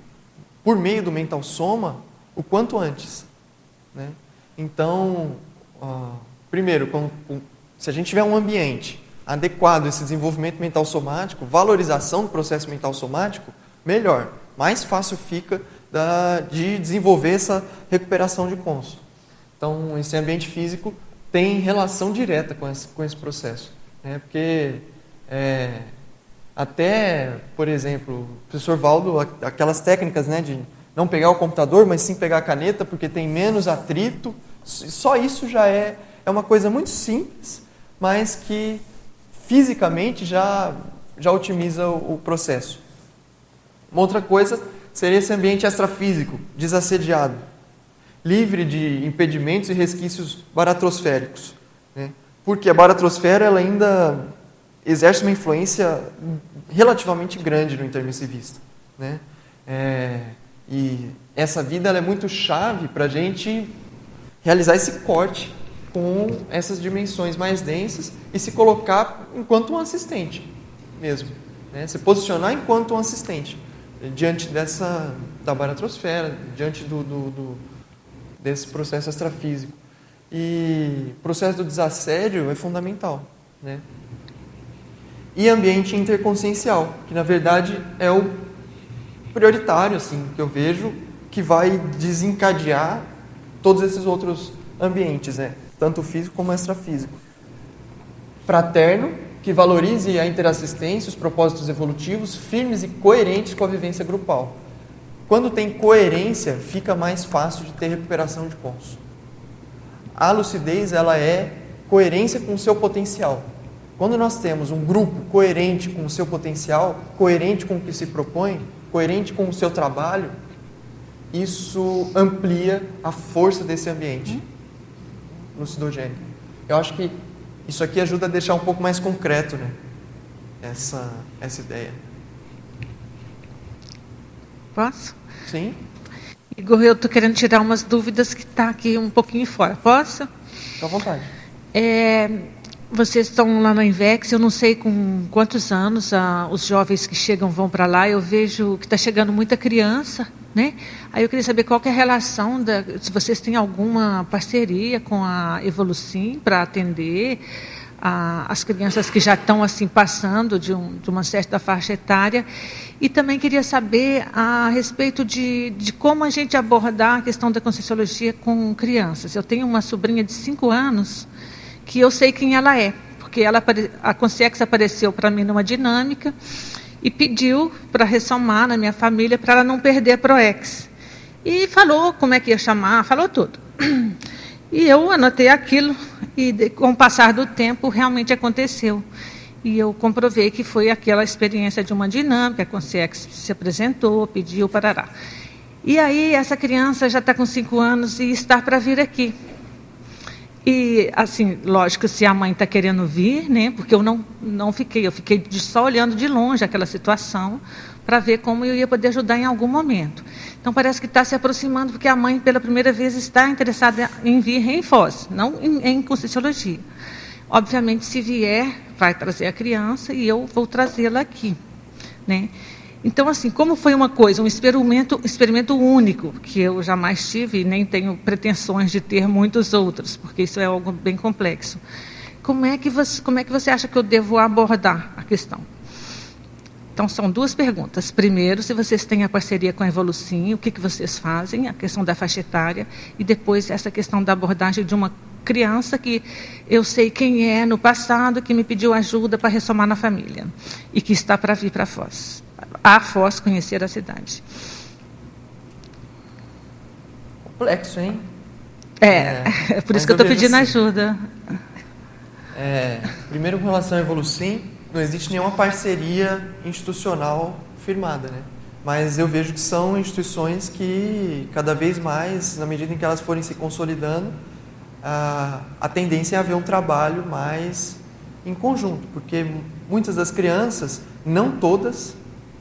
por meio do mental soma o quanto antes. Né? Então, uh, primeiro, com, com, se a gente tiver um ambiente adequado a esse desenvolvimento mental somático, valorização do processo mental somático, melhor mais fácil fica da, de desenvolver essa recuperação de conso. Então, esse ambiente físico tem relação direta com esse, com esse processo. Né? Porque é, até, por exemplo, o professor Valdo, aquelas técnicas né, de não pegar o computador, mas sim pegar a caneta, porque tem menos atrito, só isso já é, é uma coisa muito simples, mas que fisicamente já, já otimiza o, o processo. Uma outra coisa seria esse ambiente extrafísico, desassediado, livre de impedimentos e resquícios baratrosféricos. Né? Porque a baratrosfera ela ainda exerce uma influência relativamente grande no intermissivista. Né? É, e essa vida é muito chave para a gente realizar esse corte com essas dimensões mais densas e se colocar enquanto um assistente mesmo. Né? Se posicionar enquanto um assistente diante dessa da baratrosfera, diante do, do, do, desse processo extrafísico. E o processo do desassédio é fundamental. Né? E ambiente interconsciencial, que na verdade é o prioritário, assim, que eu vejo, que vai desencadear todos esses outros ambientes, né? tanto físico como extrafísico. Fraterno, que valorize a interassistência, os propósitos evolutivos firmes e coerentes com a vivência grupal. Quando tem coerência, fica mais fácil de ter recuperação de cons. A lucidez ela é coerência com o seu potencial. Quando nós temos um grupo coerente com o seu potencial, coerente com o que se propõe, coerente com o seu trabalho, isso amplia a força desse ambiente lucidogênico. Eu acho que isso aqui ajuda a deixar um pouco mais concreto né? essa, essa ideia. Posso? Sim. Igor, eu estou querendo tirar umas dúvidas que está aqui um pouquinho fora. Posso? Fique à vontade. É, vocês estão lá no Invex, eu não sei com quantos anos ah, os jovens que chegam vão para lá, eu vejo que está chegando muita criança, né? Aí eu queria saber qual que é a relação, da, se vocês têm alguma parceria com a Evolucim para atender a, as crianças que já estão assim passando de, um, de, uma certa faixa etária. E também queria saber a respeito de, de como a gente abordar a questão da Conscienciologia com crianças. Eu tenho uma sobrinha de 5 anos que eu sei quem ela é, porque ela, a Consciex apareceu para mim numa dinâmica e pediu para ressomar na minha família para ela não perder a Proex. E falou como é que ia chamar, falou tudo. E eu anotei aquilo e com o passar do tempo realmente aconteceu. E eu comprovei que foi aquela experiência de uma dinâmica, a Consciex se apresentou, pediu, parará. E aí essa criança já está com cinco anos e está para vir aqui. E, assim, lógico, se a mãe está querendo vir, né? Porque eu não, não fiquei, eu fiquei só olhando de longe aquela situação para ver como eu ia poder ajudar em algum momento. Então, parece que está se aproximando, porque a mãe, pela primeira vez, está interessada em vir em Foz, não em, em Conscienciologia. Obviamente, se vier, vai trazer a criança e eu vou trazê-la aqui, né? Então, assim, como foi uma coisa, um experimento, experimento único, que eu jamais tive e nem tenho pretensões de ter muitos outros, porque isso é algo bem complexo. Como é que você, como é que você acha que eu devo abordar a questão? Então, são duas perguntas. Primeiro, se vocês têm a parceria com a Evolucim, o que, que vocês fazem, a questão da faixa etária, e depois essa questão da abordagem de uma criança que eu sei quem é no passado, que me pediu ajuda para ressomar na família, e que está para vir para Foz. A Foz conhecer a cidade. Complexo, hein? É, é por isso que eu estou pedindo assim. ajuda. É, primeiro, com relação à Evolucim, não existe nenhuma parceria institucional firmada, né? Mas eu vejo que são instituições que, cada vez mais, na medida em que elas forem se consolidando, a, a tendência é haver um trabalho mais em conjunto, porque muitas das crianças, não todas,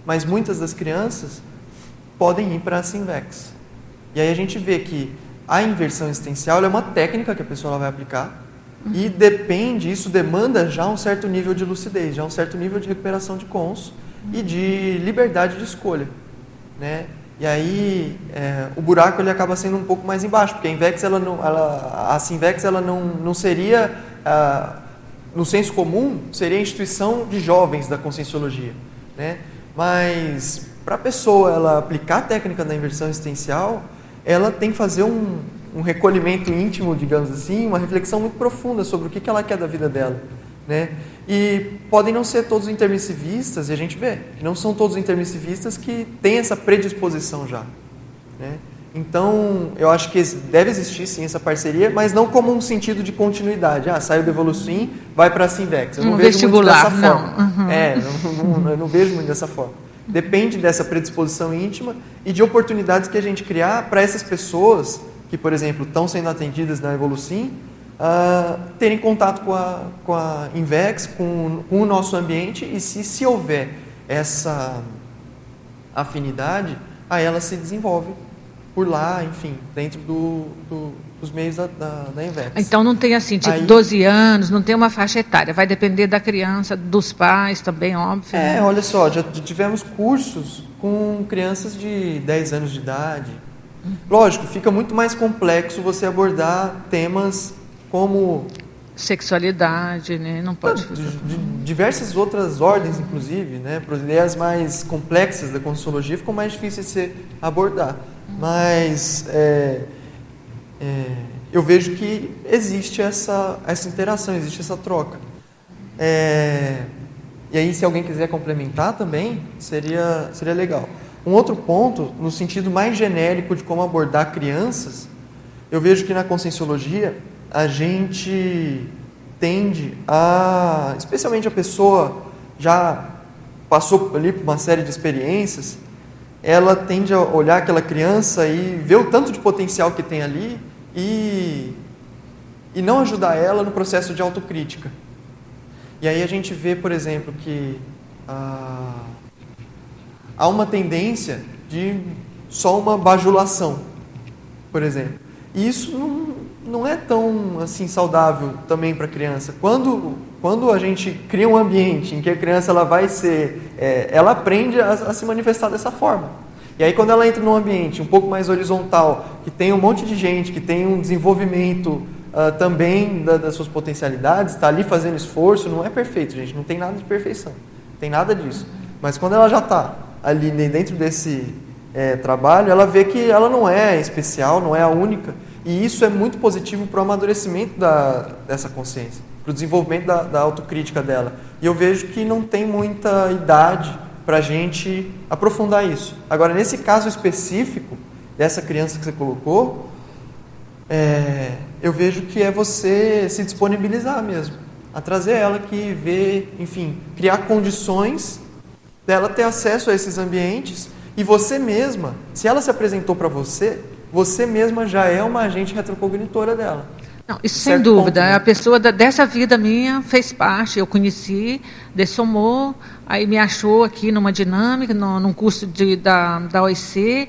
mas muitas das crianças podem ir para a Simvex. E aí a gente vê que a inversão existencial é uma técnica que a pessoa vai aplicar, e depende, isso demanda já um certo nível de lucidez, já um certo nível de recuperação de cons e de liberdade de escolha, né? E aí é, o buraco ele acaba sendo um pouco mais embaixo, porque a Invex ela não, ela, a Sinvex ela não, não seria ah, no senso comum seria a instituição de jovens da conscienciologia, né? Mas para a pessoa ela aplicar a técnica da inversão existencial, ela tem que fazer um, um recolhimento íntimo, digamos assim, uma reflexão muito profunda sobre o que ela quer da vida dela. Né? E podem não ser todos intermissivistas, e a gente vê que não são todos intermissivistas que têm essa predisposição já. Né? Então, eu acho que deve existir sim essa parceria, mas não como um sentido de continuidade. Ah, saiu do Evolucim, vai para a Sinvex. Eu não um vejo vestibular, muito dessa forma. Não. Uhum. É, não, não, eu não vejo muito dessa forma. Depende dessa predisposição íntima e de oportunidades que a gente criar para essas pessoas que, por exemplo, estão sendo atendidas na Evolucim, uh, terem contato com a, com a Invex, com, com o nosso ambiente e se, se houver essa afinidade, aí ela se desenvolve por lá, enfim, dentro do, do, dos meios da, da, da, Invex. Então não tem assim, tipo, aí, 12 anos, não tem uma faixa etária, vai depender da criança, dos pais também, óbvio. É, né? olha só, já tivemos cursos com crianças de 10 anos de idade, Lógico, fica muito mais complexo você abordar temas como sexualidade, né? Não pode de, de diversas outras ordens, inclusive, né? Para ideias mais complexas da consciologia ficam mais difíceis de se abordar. Mas é, é, eu vejo que existe essa essa interação, existe essa troca. É, e aí, se alguém quiser complementar também, seria seria legal. Um outro ponto, no sentido mais genérico de como abordar crianças, eu vejo que na conscienciologia a gente tende a, especialmente a pessoa já passou ali por uma série de experiências, ela tende a olhar aquela criança e ver o tanto de potencial que tem ali e, e não ajudar ela no processo de autocrítica. E aí a gente vê, por exemplo, que a há uma tendência de só uma bajulação, por exemplo. E isso não, não é tão assim saudável também para a criança. Quando, quando a gente cria um ambiente em que a criança ela vai ser, é, ela aprende a, a se manifestar dessa forma. E aí quando ela entra num ambiente um pouco mais horizontal, que tem um monte de gente, que tem um desenvolvimento uh, também da, das suas potencialidades, está ali fazendo esforço, não é perfeito, gente, não tem nada de perfeição, não tem nada disso. Mas quando ela já está ali dentro desse é, trabalho, ela vê que ela não é especial, não é a única. E isso é muito positivo para o amadurecimento da, dessa consciência, para o desenvolvimento da, da autocrítica dela. E eu vejo que não tem muita idade para a gente aprofundar isso. Agora, nesse caso específico, dessa criança que você colocou, é, eu vejo que é você se disponibilizar mesmo, a trazer ela que vê, enfim, criar condições dela ter acesso a esses ambientes e você mesma, se ela se apresentou para você, você mesma já é uma agente retrocognitora dela. Não, isso sem dúvida. Ponto, né? A pessoa da, dessa vida minha fez parte. Eu conheci, dessomou, aí me achou aqui numa dinâmica, no, num curso de, da, da OIC,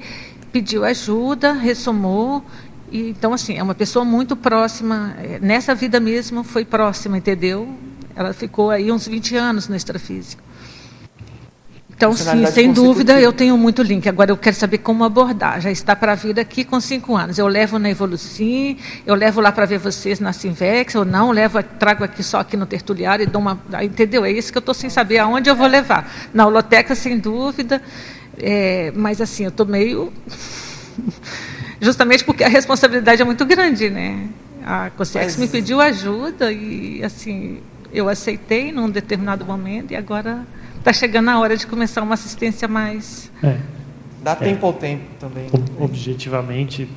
pediu ajuda, ressomou. E, então, assim, é uma pessoa muito próxima. É, nessa vida mesmo foi próxima, entendeu? Ela ficou aí uns 20 anos no extrafísico. Então, sim, sem dúvida, eu tenho muito link. Agora, eu quero saber como abordar. Já está para vir aqui com cinco anos. Eu levo na Evolucim, eu levo lá para ver vocês na Simvex, ou não, levo, trago aqui só aqui no Tertuliário e dou uma. Entendeu? É isso que eu estou sem saber aonde eu vou levar. Na holoteca, sem dúvida. É, mas, assim, eu estou meio. Justamente porque a responsabilidade é muito grande, né? A COSEX mas... me pediu ajuda e, assim, eu aceitei num determinado momento e agora está chegando a hora de começar uma assistência mais. É. Dá tempo é. ao tempo também. Objetivamente,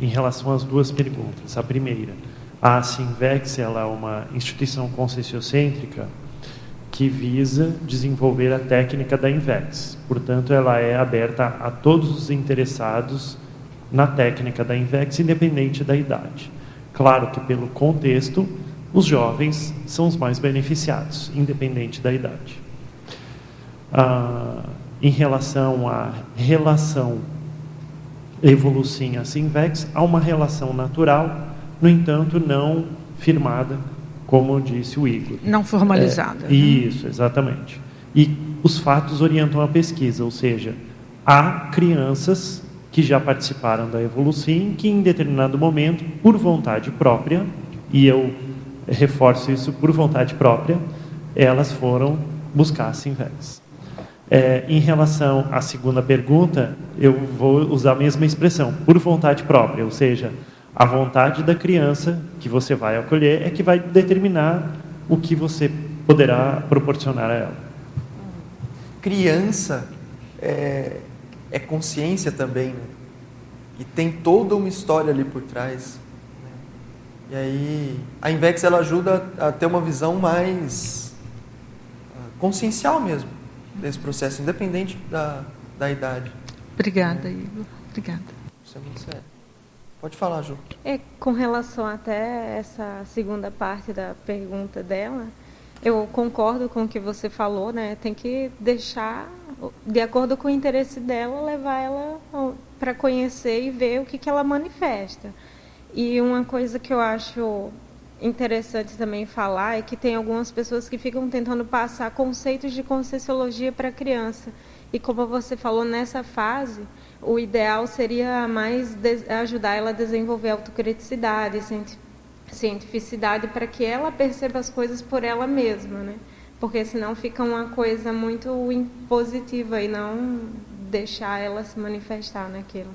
em relação às duas perguntas. A primeira, a Sinvex ela é uma instituição conscienciocêntrica que visa desenvolver a técnica da Invex. Portanto, ela é aberta a todos os interessados na técnica da Invex, independente da idade. Claro que, pelo contexto, os jovens são os mais beneficiados, independente da idade ah, em relação à relação Evolucinha-Sinvex, há uma relação natural, no entanto, não firmada, como disse o Igor. Não formalizada. É, né? Isso, exatamente. E os fatos orientam a pesquisa, ou seja, há crianças que já participaram da Evolucim, que em determinado momento, por vontade própria, e eu reforço isso por vontade própria, elas foram buscar a Sinvex. É, em relação à segunda pergunta, eu vou usar a mesma expressão, por vontade própria, ou seja, a vontade da criança que você vai acolher é que vai determinar o que você poderá proporcionar a ela. Criança é, é consciência também, né? e tem toda uma história ali por trás. Né? E aí, a Invex ela ajuda a ter uma visão mais ah, consciencial mesmo desse processo, independente da, da idade. Obrigada, é. Igor. Obrigada. Isso é muito sério. Pode falar, Ju. É, com relação até essa segunda parte da pergunta dela, eu concordo com o que você falou, né? Tem que deixar, de acordo com o interesse dela, levar ela para conhecer e ver o que, que ela manifesta. E uma coisa que eu acho interessante também falar é que tem algumas pessoas que ficam tentando passar conceitos de conscienciologia para criança. E como você falou nessa fase, o ideal seria mais ajudar ela a desenvolver autocriticidade, cientificidade, para que ela perceba as coisas por ela mesma, né? Porque senão fica uma coisa muito impositiva e não deixar ela se manifestar naquilo.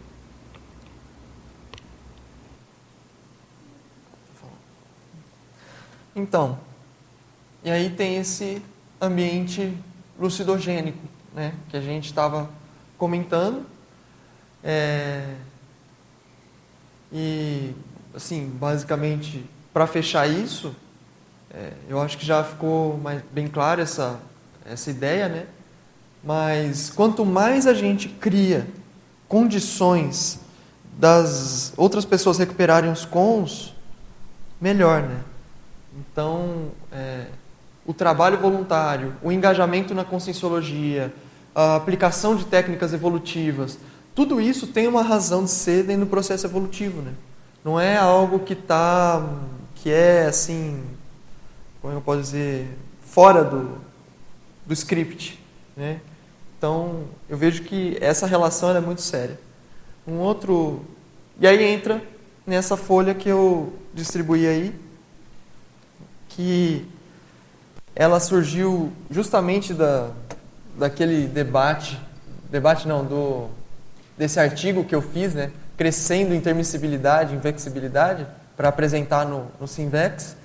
Então, e aí tem esse ambiente lucidogênico, né, que a gente estava comentando. É, e, assim, basicamente, para fechar isso, é, eu acho que já ficou mais, bem clara essa, essa ideia, né? Mas quanto mais a gente cria condições das outras pessoas recuperarem os cons, melhor, né? Então, é, o trabalho voluntário, o engajamento na conscienciologia, a aplicação de técnicas evolutivas, tudo isso tem uma razão de ser dentro do processo evolutivo, né? Não é algo que tá, que é assim, como eu posso dizer, fora do, do script, né? Então, eu vejo que essa relação é muito séria. Um outro, e aí entra nessa folha que eu distribuí aí, que ela surgiu justamente da, daquele debate, debate não, do, desse artigo que eu fiz, né, crescendo intermissibilidade, invexibilidade, para apresentar no, no Simvex.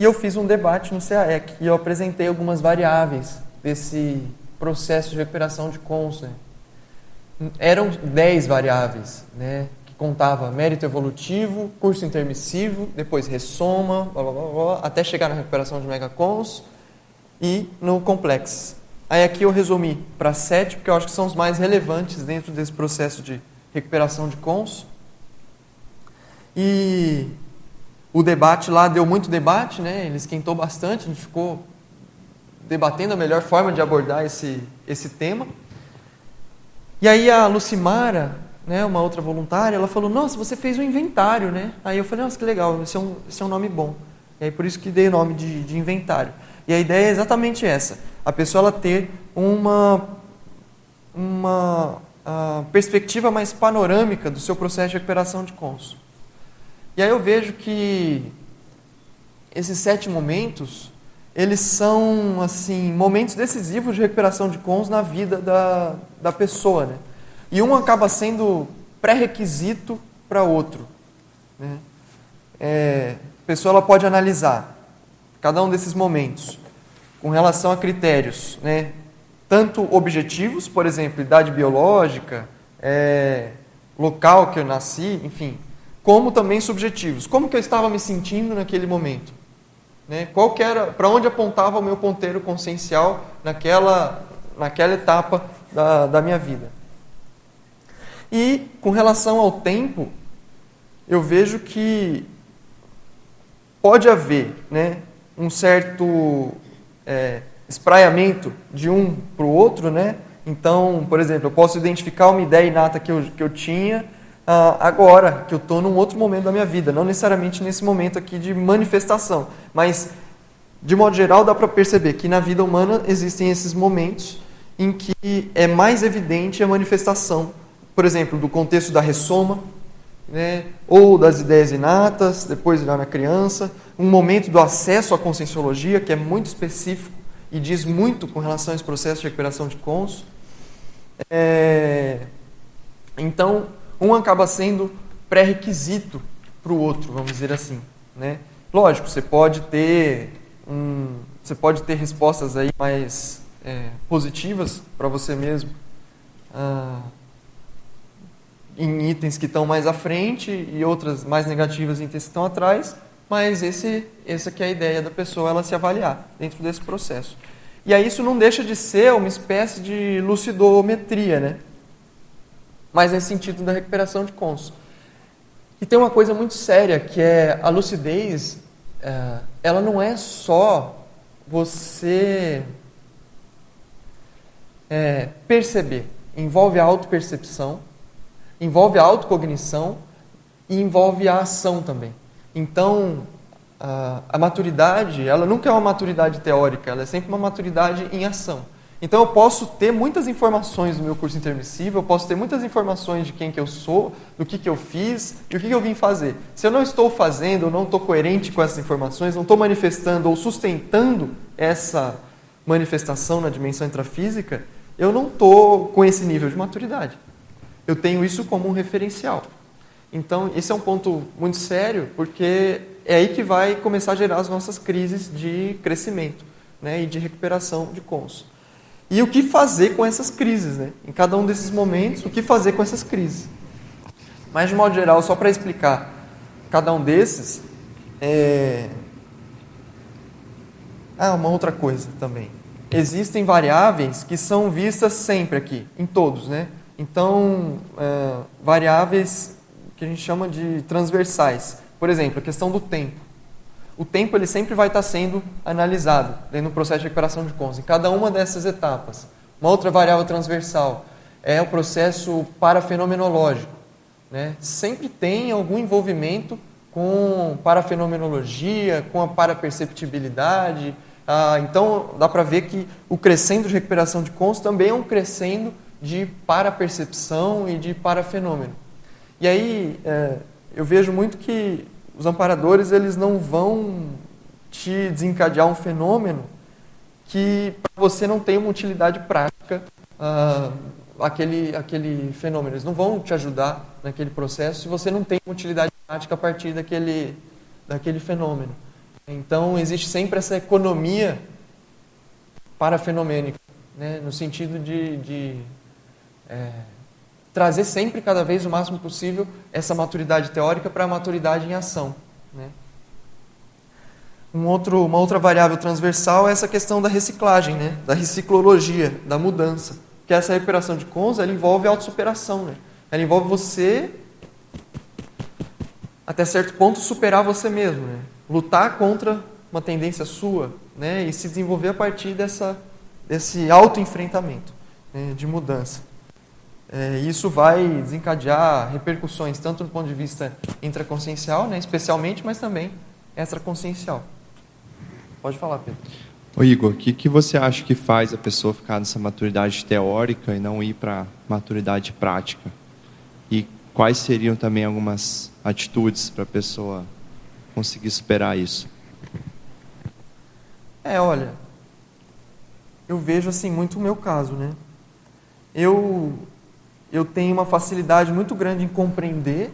E eu fiz um debate no CAEC e eu apresentei algumas variáveis desse processo de recuperação de cons. Né. Eram 10 variáveis, né, contava mérito evolutivo, curso intermissivo, depois ressoma, blá, blá, blá, blá, até chegar na recuperação de megacons e no complexo. Aí aqui eu resumi para sete, porque eu acho que são os mais relevantes dentro desse processo de recuperação de cons. E o debate lá deu muito debate, né? ele esquentou bastante, a gente ficou debatendo a melhor forma de abordar esse, esse tema. E aí a Lucimara, né, uma outra voluntária, ela falou: Nossa, você fez um inventário, né? Aí eu falei: Nossa, que legal, esse é um, esse é um nome bom. E aí por isso que dei o nome de, de inventário. E a ideia é exatamente essa: a pessoa ela ter uma, uma uh, perspectiva mais panorâmica do seu processo de recuperação de cons. E aí eu vejo que esses sete momentos, eles são assim momentos decisivos de recuperação de cons na vida da, da pessoa. Né? E um acaba sendo pré-requisito para outro. Né? É, a pessoa ela pode analisar cada um desses momentos com relação a critérios, né? tanto objetivos, por exemplo, idade biológica, é, local que eu nasci, enfim, como também subjetivos. Como que eu estava me sentindo naquele momento? Né? Qual que era, para onde apontava o meu ponteiro consciencial naquela, naquela etapa da, da minha vida? E com relação ao tempo, eu vejo que pode haver né, um certo é, espraiamento de um para o outro, né? Então, por exemplo, eu posso identificar uma ideia inata que eu, que eu tinha uh, agora, que eu estou num outro momento da minha vida, não necessariamente nesse momento aqui de manifestação, mas de modo geral dá para perceber que na vida humana existem esses momentos em que é mais evidente a manifestação, por exemplo, do contexto da ressoma, né, ou das ideias inatas, depois já na criança, um momento do acesso à conscienciologia, que é muito específico e diz muito com relação a esse processo de recuperação de cons. É, então, um acaba sendo pré-requisito para o outro, vamos dizer assim. Né? Lógico, você pode ter um, você pode ter respostas aí mais é, positivas para você mesmo. Ah, em itens que estão mais à frente e outras mais negativas em itens que estão atrás, mas esse, essa que é a ideia da pessoa, ela se avaliar dentro desse processo. E aí isso não deixa de ser uma espécie de lucidometria, né? Mas nesse sentido da recuperação de cons. E tem uma coisa muito séria, que é a lucidez, é, ela não é só você é, perceber, envolve a autopercepção, envolve a autocognição e envolve a ação também. Então, a, a, maturidade, ela nunca é uma maturidade teórica, ela é sempre uma maturidade em ação. Então, eu posso ter muitas informações do meu curso intermissivo, eu posso ter muitas informações de quem que eu sou, do que, que eu fiz e o que, que eu vim fazer. Se eu não estou fazendo, eu não estou coerente com essas informações, não estou manifestando ou sustentando essa manifestação na dimensão intrafísica, eu não estou com esse nível de maturidade eu tenho isso como um referencial. Então, esse é um ponto muito sério, porque é aí que vai começar a gerar as nossas crises de crescimento né, e de recuperação de cons. E o que fazer com essas crises, né? Em cada um desses momentos, o que fazer com essas crises. Mas, de modo geral, só para explicar cada um desses, é... Ah, uma outra coisa também. Existem variáveis que são vistas sempre aqui, em todos, né? Então, é, variáveis que a gente chama de transversais. Por exemplo, a questão do tempo. O tempo ele sempre vai estar sendo analisado dentro do processo de recuperação de contas, em cada uma dessas etapas. Uma outra variável transversal é o processo parafenomenológico. Né? Sempre tem algum envolvimento com parafenomenologia, com a paraperceptibilidade. Ah, então, dá para ver que o crescendo de recuperação de cons também é um crescendo de parapercepção e de parafenômeno. E aí é, eu vejo muito que os amparadores eles não vão te desencadear um fenômeno que você não tem uma utilidade prática ah, aquele, aquele fenômeno. Eles não vão te ajudar naquele processo se você não tem uma utilidade prática a partir daquele, daquele fenômeno. Então existe sempre essa economia parafenomênica, né, no sentido de, de é, trazer sempre, cada vez o máximo possível, essa maturidade teórica para a maturidade em ação. Né? Um outro, uma outra variável transversal é essa questão da reciclagem, né? da reciclologia, da mudança. Que essa recuperação de cons ela envolve autossuperação. Né? Ela envolve você, até certo ponto, superar você mesmo. Né? Lutar contra uma tendência sua né? e se desenvolver a partir dessa, desse autoenfrentamento né? de mudança. É, isso vai desencadear repercussões tanto do ponto de vista intraconsciencial, né, especialmente, mas também extraconsciencial. Pode falar, Pedro. Ô Igor, o que, que você acha que faz a pessoa ficar nessa maturidade teórica e não ir para maturidade prática? E quais seriam também algumas atitudes para a pessoa conseguir superar isso? É, olha, eu vejo assim muito o meu caso, né? Eu eu tenho uma facilidade muito grande em compreender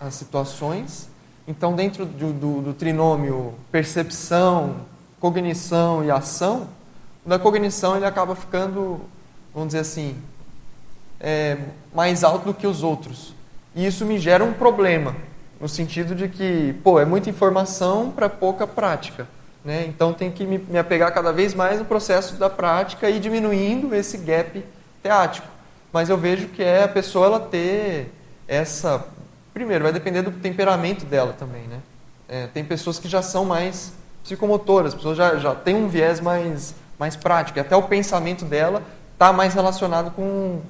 as situações. Então, dentro do, do, do trinômio percepção, cognição e ação, da cognição ele acaba ficando, vamos dizer assim, é, mais alto do que os outros. E isso me gera um problema, no sentido de que, pô, é muita informação para pouca prática. Né? Então tem que me, me apegar cada vez mais no processo da prática e diminuindo esse gap teático. Mas eu vejo que é a pessoa ela ter essa. Primeiro, vai depender do temperamento dela também. Né? É, tem pessoas que já são mais psicomotoras, as pessoas já, já têm um viés mais, mais prático, até o pensamento dela está mais relacionado com,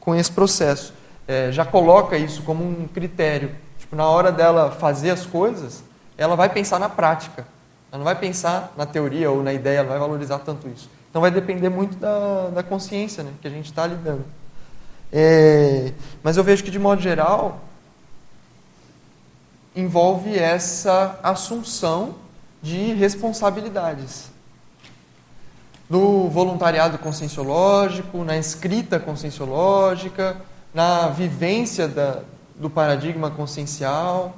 com esse processo. É, já coloca isso como um critério. Tipo, na hora dela fazer as coisas, ela vai pensar na prática. Ela não vai pensar na teoria ou na ideia, ela vai valorizar tanto isso. Então vai depender muito da, da consciência né, que a gente está lidando. É, mas eu vejo que, de modo geral, envolve essa assunção de responsabilidades. No voluntariado conscienciológico, na escrita conscienciológica, na vivência da, do paradigma consciencial.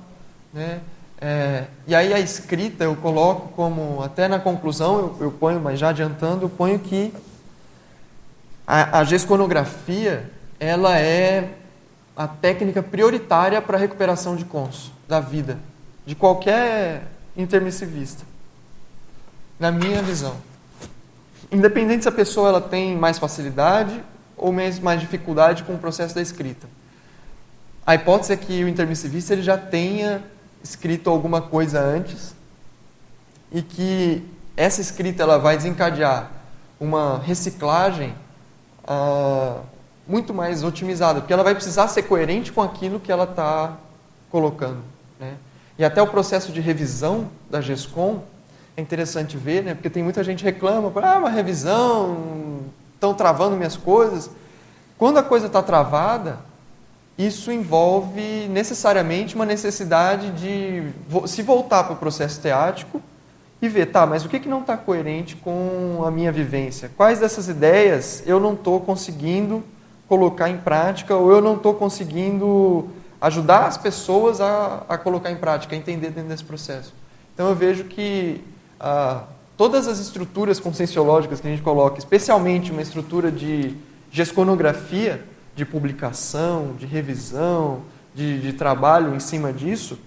Né? É, e aí a escrita eu coloco como, até na conclusão eu, eu ponho, mas já adiantando, eu ponho que a, a gesconografia ela é a técnica prioritária para a recuperação de cons da vida, de qualquer intermissivista, na minha visão. Independente se a pessoa ela tem mais facilidade ou mais, mais dificuldade com o processo da escrita. A hipótese é que o intermissivista ele já tenha escrito alguma coisa antes e que essa escrita ela vai desencadear uma reciclagem ah, muito mais otimizada, porque ela vai precisar ser coerente com aquilo que ela está colocando. Né? E até o processo de revisão da GESCOM é interessante ver, né? porque tem muita gente reclama, ah, uma revisão, estão travando minhas coisas. Quando a coisa está travada, isso envolve necessariamente uma necessidade de se voltar para o processo teático e ver, tá, mas o que, que não está coerente com a minha vivência? Quais dessas ideias eu não estou conseguindo colocar em prática ou eu não estou conseguindo ajudar as pessoas a, a colocar em prática, a entender dentro desse processo. Então eu vejo que ah, todas as estruturas conscienciológicas que a gente coloca, especialmente uma estrutura de gesconografia, de publicação, de revisão, de, de trabalho em cima disso,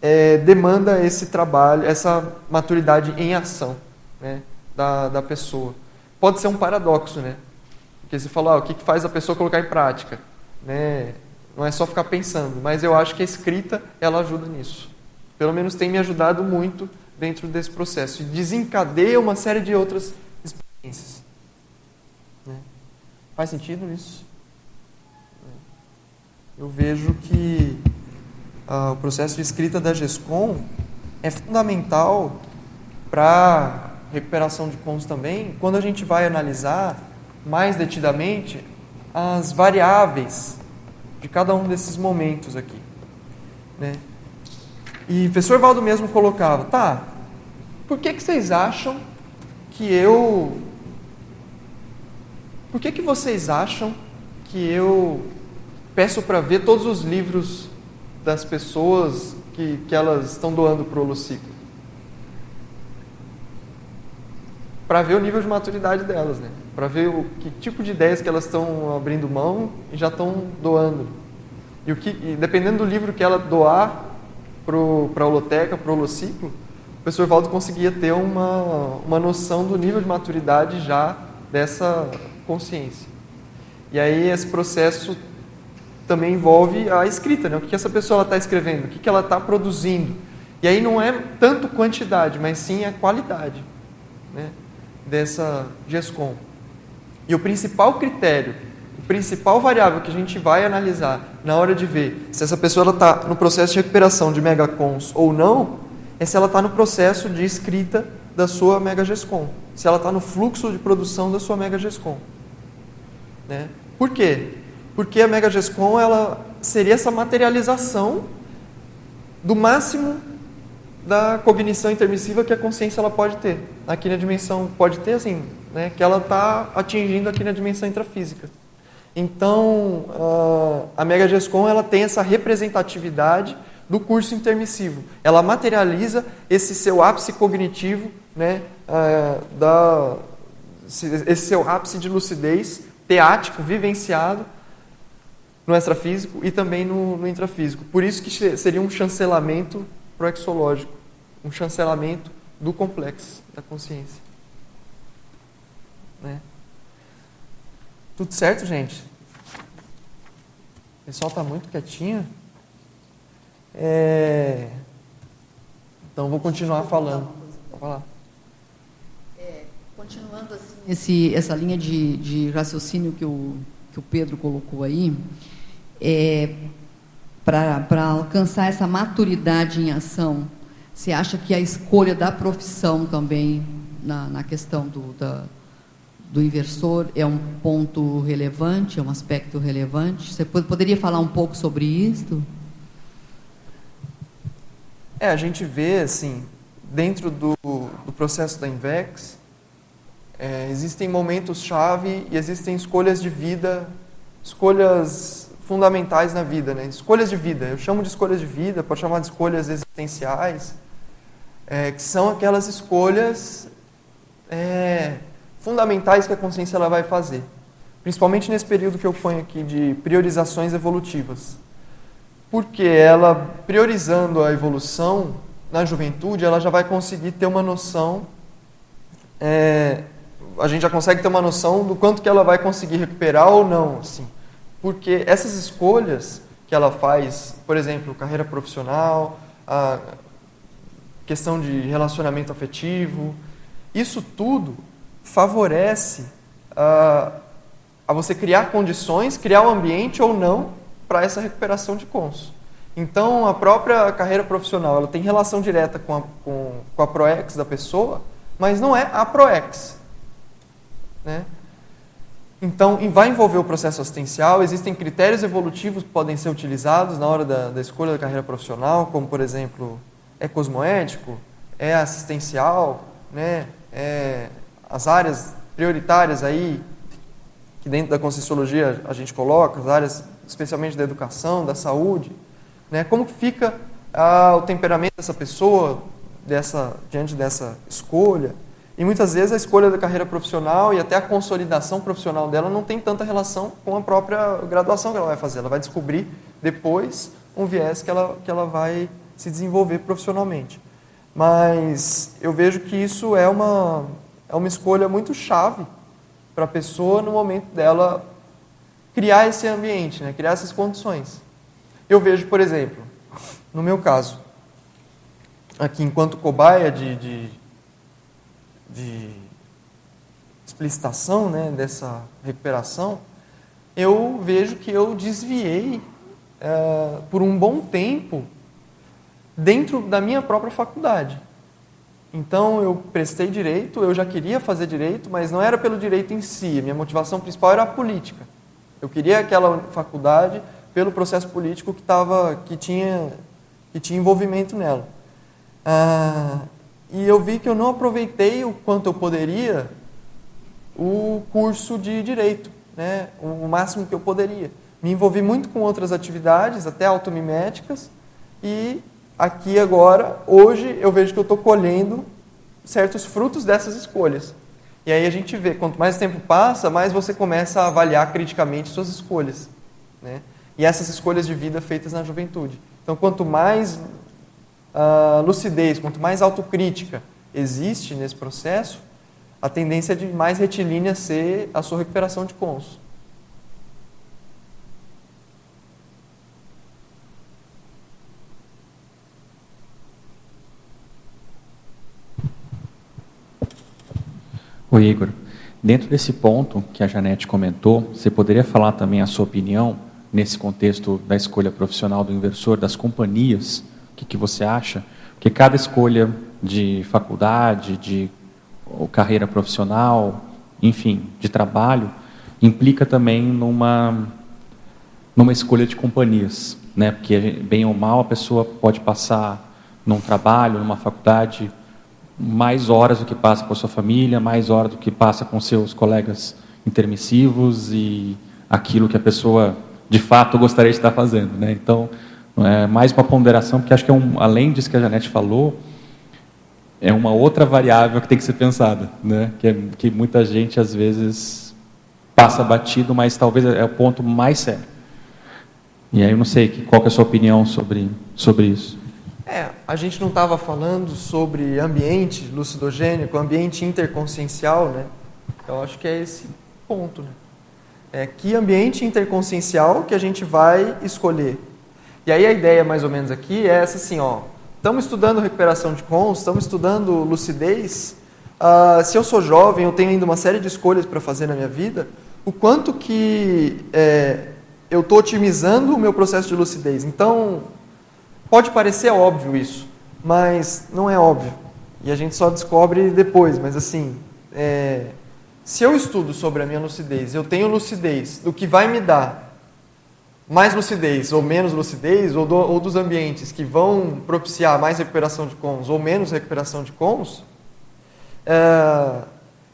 é, demanda esse trabalho, essa maturidade em ação né, da, da pessoa. Pode ser um paradoxo, né? Porque você fala, ah, o que faz a pessoa colocar em prática? Né? Não é só ficar pensando, mas eu acho que a escrita ela ajuda nisso. Pelo menos tem me ajudado muito dentro desse processo e desencadeia uma série de outras experiências. Né? Faz sentido isso? Eu vejo que ah, o processo de escrita da GESCOM é fundamental para recuperação de pontos também, quando a gente vai analisar mais detidamente as variáveis de cada um desses momentos aqui. Né? E o professor Valdo mesmo colocava, tá, por que, que vocês acham que eu. Por que, que vocês acham que eu peço para ver todos os livros das pessoas que, que elas estão doando para o Holociclo? Para ver o nível de maturidade delas, né? Para ver o que tipo de ideias que elas estão abrindo mão e já estão doando. E, o que, e dependendo do livro que ela doar para a holoteca, para o holociclo, o professor Valdo conseguia ter uma, uma noção do nível de maturidade já dessa consciência. E aí esse processo também envolve a escrita, né? o que essa pessoa está escrevendo, o que ela está produzindo. E aí não é tanto quantidade, mas sim a qualidade né? dessa GESCOM. E o principal critério, o principal variável que a gente vai analisar na hora de ver se essa pessoa está no processo de recuperação de megacons ou não, é se ela está no processo de escrita da sua Mega Gescom, se ela está no fluxo de produção da sua Mega Gescom. Né? Por quê? Porque a Mega Gescom ela seria essa materialização do máximo da cognição intermissiva que a consciência ela pode ter. Aqui na dimensão pode ter assim, né, que ela está atingindo aqui na dimensão intrafísica. Então, a Mega Gescom ela tem essa representatividade do curso intermissivo. Ela materializa esse seu ápice cognitivo, né, da, esse seu ápice de lucidez teático, vivenciado no extrafísico e também no, no intrafísico. Por isso que seria um chancelamento proexológico, um chancelamento do complexo da consciência. Tudo certo, gente? O pessoal está muito quietinho. É... Então vou continuar falando. Vou falar. É, continuando assim, esse, essa linha de, de raciocínio que o, que o Pedro colocou aí, é, para alcançar essa maturidade em ação, você acha que a escolha da profissão também, na, na questão do, da, do inversor, é um ponto relevante, é um aspecto relevante? Você poderia falar um pouco sobre isso? É, a gente vê, assim, dentro do, do processo da Invex, é, existem momentos-chave e existem escolhas de vida, escolhas fundamentais na vida, né? Escolhas de vida. Eu chamo de escolhas de vida, pode chamar de escolhas existenciais, é, que são aquelas escolhas é, fundamentais que a consciência ela vai fazer. Principalmente nesse período que eu ponho aqui de priorizações evolutivas. Porque ela, priorizando a evolução na juventude, ela já vai conseguir ter uma noção é, a gente já consegue ter uma noção do quanto que ela vai conseguir recuperar ou não, assim. Porque essas escolhas que ela faz, por exemplo, carreira profissional, a questão de relacionamento afetivo, isso tudo favorece a, a você criar condições, criar um ambiente ou não para essa recuperação de cons. Então, a própria carreira profissional ela tem relação direta com a, com, com a ProEx da pessoa, mas não é a ProEx. Né? Então, vai envolver o processo assistencial, existem critérios evolutivos que podem ser utilizados na hora da, da escolha da carreira profissional, como, por exemplo, é cosmoético, é assistencial, né? é as áreas prioritárias aí, que dentro da Conscienciologia a gente coloca, as áreas especialmente da educação, da saúde, né? como que fica ah, o temperamento dessa pessoa dessa, diante dessa escolha, e muitas vezes a escolha da carreira profissional e até a consolidação profissional dela não tem tanta relação com a própria graduação que ela vai fazer. Ela vai descobrir depois um viés que ela, que ela vai se desenvolver profissionalmente. Mas eu vejo que isso é uma, é uma escolha muito chave para a pessoa no momento dela criar esse ambiente, né? criar essas condições. Eu vejo, por exemplo, no meu caso, aqui enquanto cobaia de, de de explicitação né, dessa recuperação, eu vejo que eu desviei é, por um bom tempo dentro da minha própria faculdade. Então eu prestei direito, eu já queria fazer direito, mas não era pelo direito em si. Minha motivação principal era a política. Eu queria aquela faculdade pelo processo político que tava, que tinha, que tinha envolvimento nela. Ah, e eu vi que eu não aproveitei o quanto eu poderia o curso de direito, né? o máximo que eu poderia. Me envolvi muito com outras atividades, até automiméticas, e aqui agora, hoje, eu vejo que eu estou colhendo certos frutos dessas escolhas. E aí a gente vê, quanto mais tempo passa, mais você começa a avaliar criticamente suas escolhas. Né? E essas escolhas de vida feitas na juventude. Então, quanto mais uh, lucidez, quanto mais autocrítica existe nesse processo, a tendência é de mais retilínea ser a sua recuperação de cons. Oi, Igor. Dentro desse ponto que a Janete comentou, você poderia falar também a sua opinião nesse contexto da escolha profissional do inversor, das companhias que, que você acha? Porque cada escolha de faculdade, de carreira profissional, enfim, de trabalho, implica também numa, numa escolha de companhias, né? Porque bem ou mal a pessoa pode passar num trabalho, numa faculdade, mais horas do que passa com a sua família, mais horas do que passa com seus colegas intermissivos e aquilo que a pessoa de fato gostaria de estar fazendo, né? Então, é mais uma ponderação, porque acho que é um, além disso que a Janete falou, é uma outra variável que tem que ser pensada, né? Que, é, que muita gente às vezes passa batido, mas talvez é o ponto mais sério. E aí eu não sei qual que é a sua opinião sobre sobre isso. É, a gente não estava falando sobre ambiente lucidogênico, ambiente interconsciencial, né? Eu acho que é esse ponto, né? É que ambiente interconsciencial que a gente vai escolher. E aí a ideia mais ou menos aqui é essa assim, ó. Estamos estudando recuperação de cons, estamos estudando lucidez. Uh, se eu sou jovem, eu tenho ainda uma série de escolhas para fazer na minha vida. O quanto que é, eu estou otimizando o meu processo de lucidez. Então, Pode parecer óbvio isso, mas não é óbvio. E a gente só descobre depois. Mas assim, é, se eu estudo sobre a minha lucidez, eu tenho lucidez do que vai me dar mais lucidez ou menos lucidez, ou, do, ou dos ambientes que vão propiciar mais recuperação de cons ou menos recuperação de cons, é,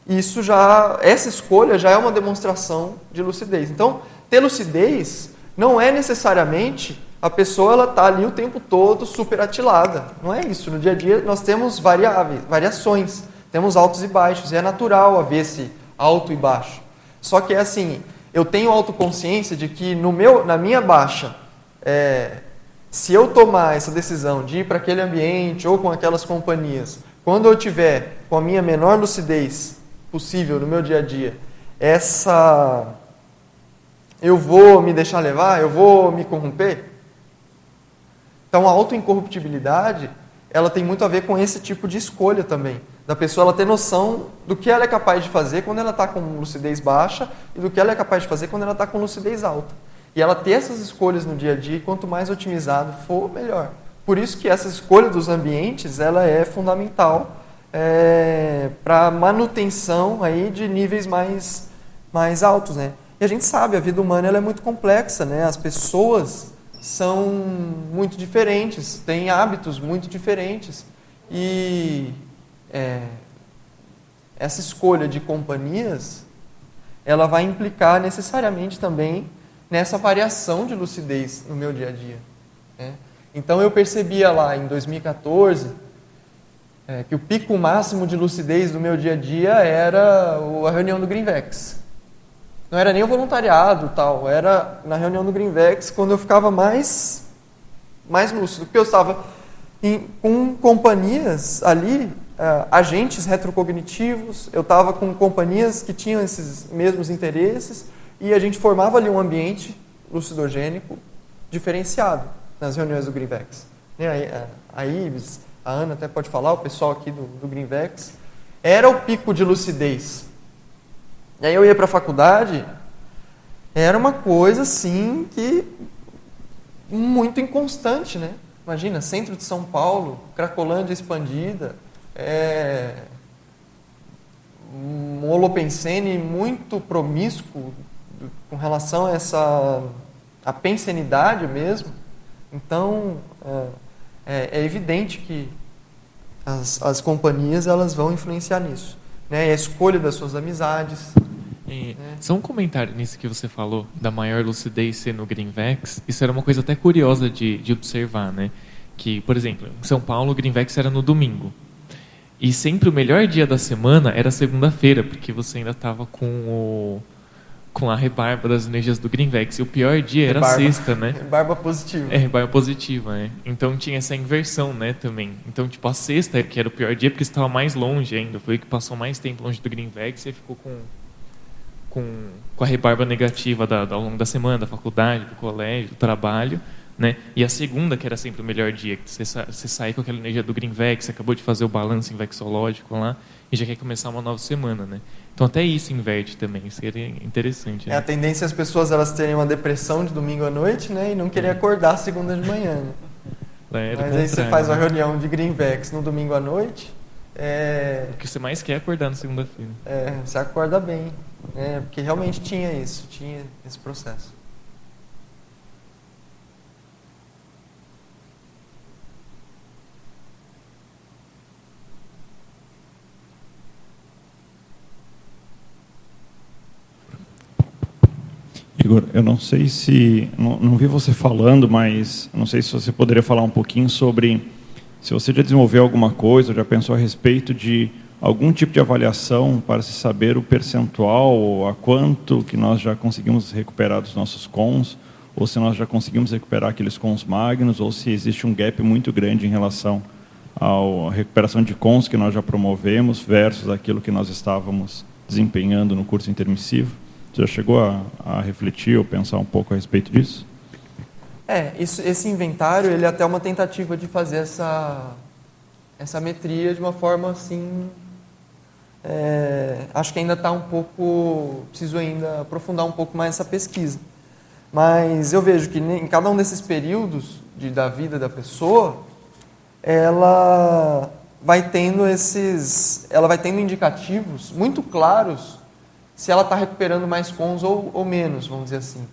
isso já, essa escolha já é uma demonstração de lucidez. Então, ter lucidez não é necessariamente a pessoa ela está ali o tempo todo super atilada. Não é isso. No dia a dia nós temos variáveis, variações, temos altos e baixos, e é natural haver esse alto e baixo. Só que é assim, eu tenho autoconsciência de que no meu, na minha baixa, é, se eu tomar essa decisão de ir para aquele ambiente ou com aquelas companhias, quando eu tiver com a minha menor lucidez possível no meu dia a dia, essa eu vou me deixar levar, eu vou me corromper, então a autoincorruptibilidade, ela tem muito a ver com esse tipo de escolha também. Da pessoa ela ter noção do que ela é capaz de fazer quando ela está com lucidez baixa e do que ela é capaz de fazer quando ela está com lucidez alta. E ela ter essas escolhas no dia a dia, quanto mais otimizado for, melhor. Por isso que essa escolha dos ambientes, ela é fundamental é, para manutenção aí de níveis mais, mais altos, né? E a gente sabe, a vida humana ela é muito complexa, né? As pessoas são muito diferentes, têm hábitos muito diferentes. E é, essa escolha de companhias, ela vai implicar necessariamente também nessa variação de lucidez no meu dia a dia. Né? Então eu percebia lá em 2014 é, que o pico máximo de lucidez do meu dia a dia era a reunião do Greenvex. Não era nem o voluntariado tal, era na reunião do Greenvex quando eu ficava mais, mais lúcido, porque eu estava em, com companhias ali, uh, agentes retrocognitivos, eu estava com companhias que tinham esses mesmos interesses e a gente formava ali um ambiente lucidogênico diferenciado nas reuniões do Greenvex. A Ives, a Ana até pode falar, o pessoal aqui do, do Greenvex, era o pico de lucidez e aí eu ia para a faculdade, era uma coisa assim que muito inconstante, né? Imagina, centro de São Paulo, Cracolândia expandida, é, um holopensene muito promíscuo com relação a essa a pensenidade mesmo. Então, é, é, é evidente que as, as companhias elas vão influenciar nisso. Né? A escolha das suas amizades, é, só um comentário nisso que você falou, da maior lucidez ser no Greenvex. Isso era uma coisa até curiosa de, de observar, né? Que, por exemplo, em São Paulo, o Greenvex era no domingo. E sempre o melhor dia da semana era segunda-feira, porque você ainda estava com o com a rebarba das energias do Greenvex. E o pior dia era rebarba. sexta, né? Rebarba positiva. É, rebarba positiva, né? Então tinha essa inversão, né, também. Então, tipo, a sexta, que era o pior dia, porque estava mais longe ainda. Foi o que passou mais tempo longe do Greenvex e ficou com com, com a rebarba negativa da, da, ao longo da semana, da faculdade, do colégio, do trabalho, né? E a segunda, que era sempre o melhor dia, que você, você sai com aquela energia do Greenvex, você acabou de fazer o balanço invexológico lá, e já quer começar uma nova semana, né? Então até isso inverte também, seria interessante. Né? É a tendência as pessoas elas terem uma depressão de domingo à noite, né? E não querer acordar segunda de manhã, né? É Mas aí você faz uma reunião de Greenvex no domingo à noite. É... O que você mais quer é acordar na segunda-feira. É, você acorda bem. É, porque realmente tinha isso, tinha esse processo. Igor, eu não sei se. Não, não, vi você falando, mas não sei se você poderia falar um pouquinho sobre se você já desenvolveu alguma coisa, já pensou a respeito de algum tipo de avaliação para se saber o percentual, a quanto que nós já conseguimos recuperar dos nossos cons, ou se nós já conseguimos recuperar aqueles cons magnos, ou se existe um gap muito grande em relação à recuperação de cons que nós já promovemos versus aquilo que nós estávamos desempenhando no curso intermissivo. Você já chegou a, a refletir ou pensar um pouco a respeito disso? É, isso, esse inventário ele é até uma tentativa de fazer essa, essa metria de uma forma assim. É, acho que ainda está um pouco. Preciso ainda aprofundar um pouco mais essa pesquisa. Mas eu vejo que em cada um desses períodos de, da vida da pessoa, ela vai tendo esses. Ela vai tendo indicativos muito claros se ela está recuperando mais cons ou, ou menos, vamos dizer assim.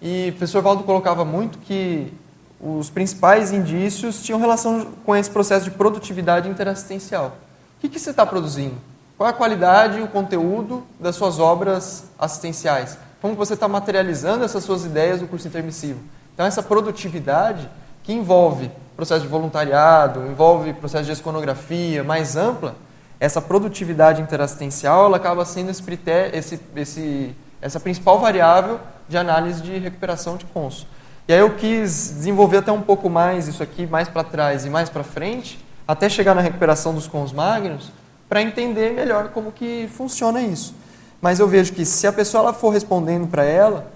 E o professor Valdo colocava muito que os principais indícios tinham relação com esse processo de produtividade interassistencial. O que, que você está produzindo? Qual é a qualidade e o conteúdo das suas obras assistenciais? Como você está materializando essas suas ideias do curso intermissivo? Então, essa produtividade que envolve processo de voluntariado, envolve processo de esconografia mais ampla, essa produtividade interassistencial ela acaba sendo esse, esse, esse, essa principal variável de análise de recuperação de cons. E aí eu quis desenvolver até um pouco mais isso aqui, mais para trás e mais para frente, até chegar na recuperação dos cons magnos, para entender melhor como que funciona isso. Mas eu vejo que se a pessoa ela for respondendo para ela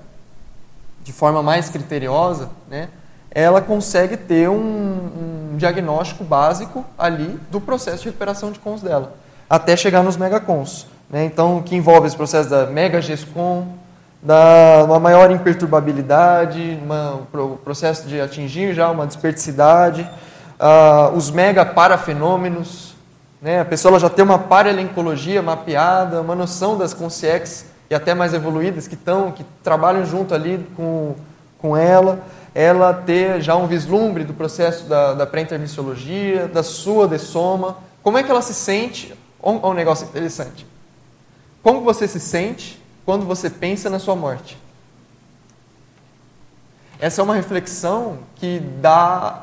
de forma mais criteriosa, né, ela consegue ter um, um, diagnóstico básico ali do processo de recuperação de cons dela, até chegar nos megacons. Né? Então, que envolve esse processo da mega GESCOM, da uma maior imperturbabilidade, uma, o processo de atingir já uma desperticidade, uh, os mega parafenômenos, né? a pessoa já tem uma paralencologia mapeada, uma noção das consciex e até mais evoluídas que estão, que trabalham junto ali com, com ela ela ter já um vislumbre do processo da, da pré-intermissiologia, da sua dessoma, como é que ela se sente, olha um negócio interessante, como você se sente quando você pensa na sua morte? Essa é uma reflexão que dá,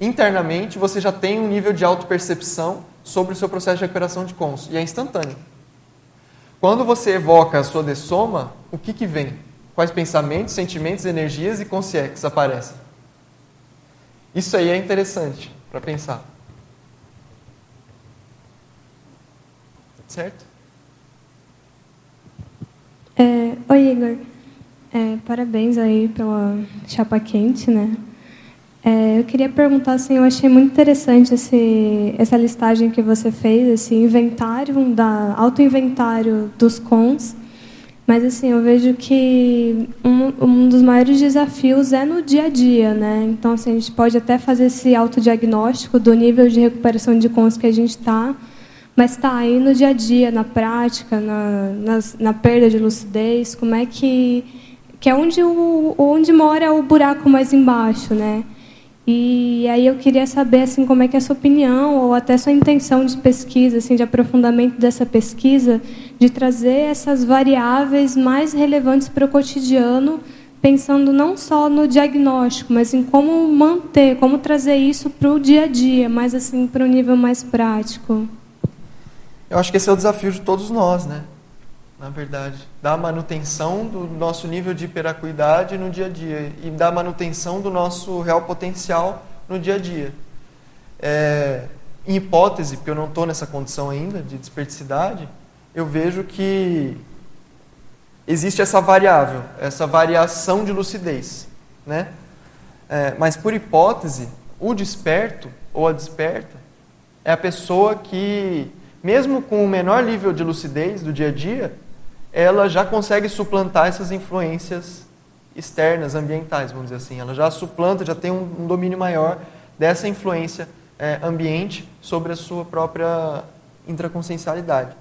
internamente, você já tem um nível de autopercepção sobre o seu processo de recuperação de cons, e é instantâneo. Quando você evoca a sua dessoma, o que, que vem? quais pensamentos, sentimentos, energias e consciências aparecem. Isso aí é interessante para pensar. Certo? É, oi, Igor. É, parabéns aí pela chapa quente, né? É, eu queria perguntar assim, eu achei muito interessante esse, essa listagem que você fez, esse inventário, da auto-inventário dos cons. Mas assim, eu vejo que um, um dos maiores desafios é no dia a dia, né? Então, assim, a gente pode até fazer esse autodiagnóstico do nível de recuperação de cons que a gente está, mas está aí no dia a dia, na prática, na, na, na, perda de lucidez, como é que que é onde o onde mora o buraco mais embaixo, né? E aí eu queria saber assim como é que é a sua opinião ou até sua intenção de pesquisa, assim, de aprofundamento dessa pesquisa, de trazer essas variáveis mais relevantes para o cotidiano, pensando não só no diagnóstico, mas em como manter, como trazer isso para o dia a dia, mais assim para o nível mais prático. Eu acho que esse é o desafio de todos nós, né? Na verdade, da manutenção do nosso nível de hiperacuidade no dia a dia e da manutenção do nosso real potencial no dia a dia. É, em hipótese, porque eu não estou nessa condição ainda de desperticidade, eu vejo que existe essa variável, essa variação de lucidez. Né? É, mas, por hipótese, o desperto ou a desperta é a pessoa que, mesmo com o menor nível de lucidez do dia a dia, ela já consegue suplantar essas influências externas, ambientais, vamos dizer assim. Ela já suplanta, já tem um, um domínio maior dessa influência é, ambiente sobre a sua própria intraconsciencialidade.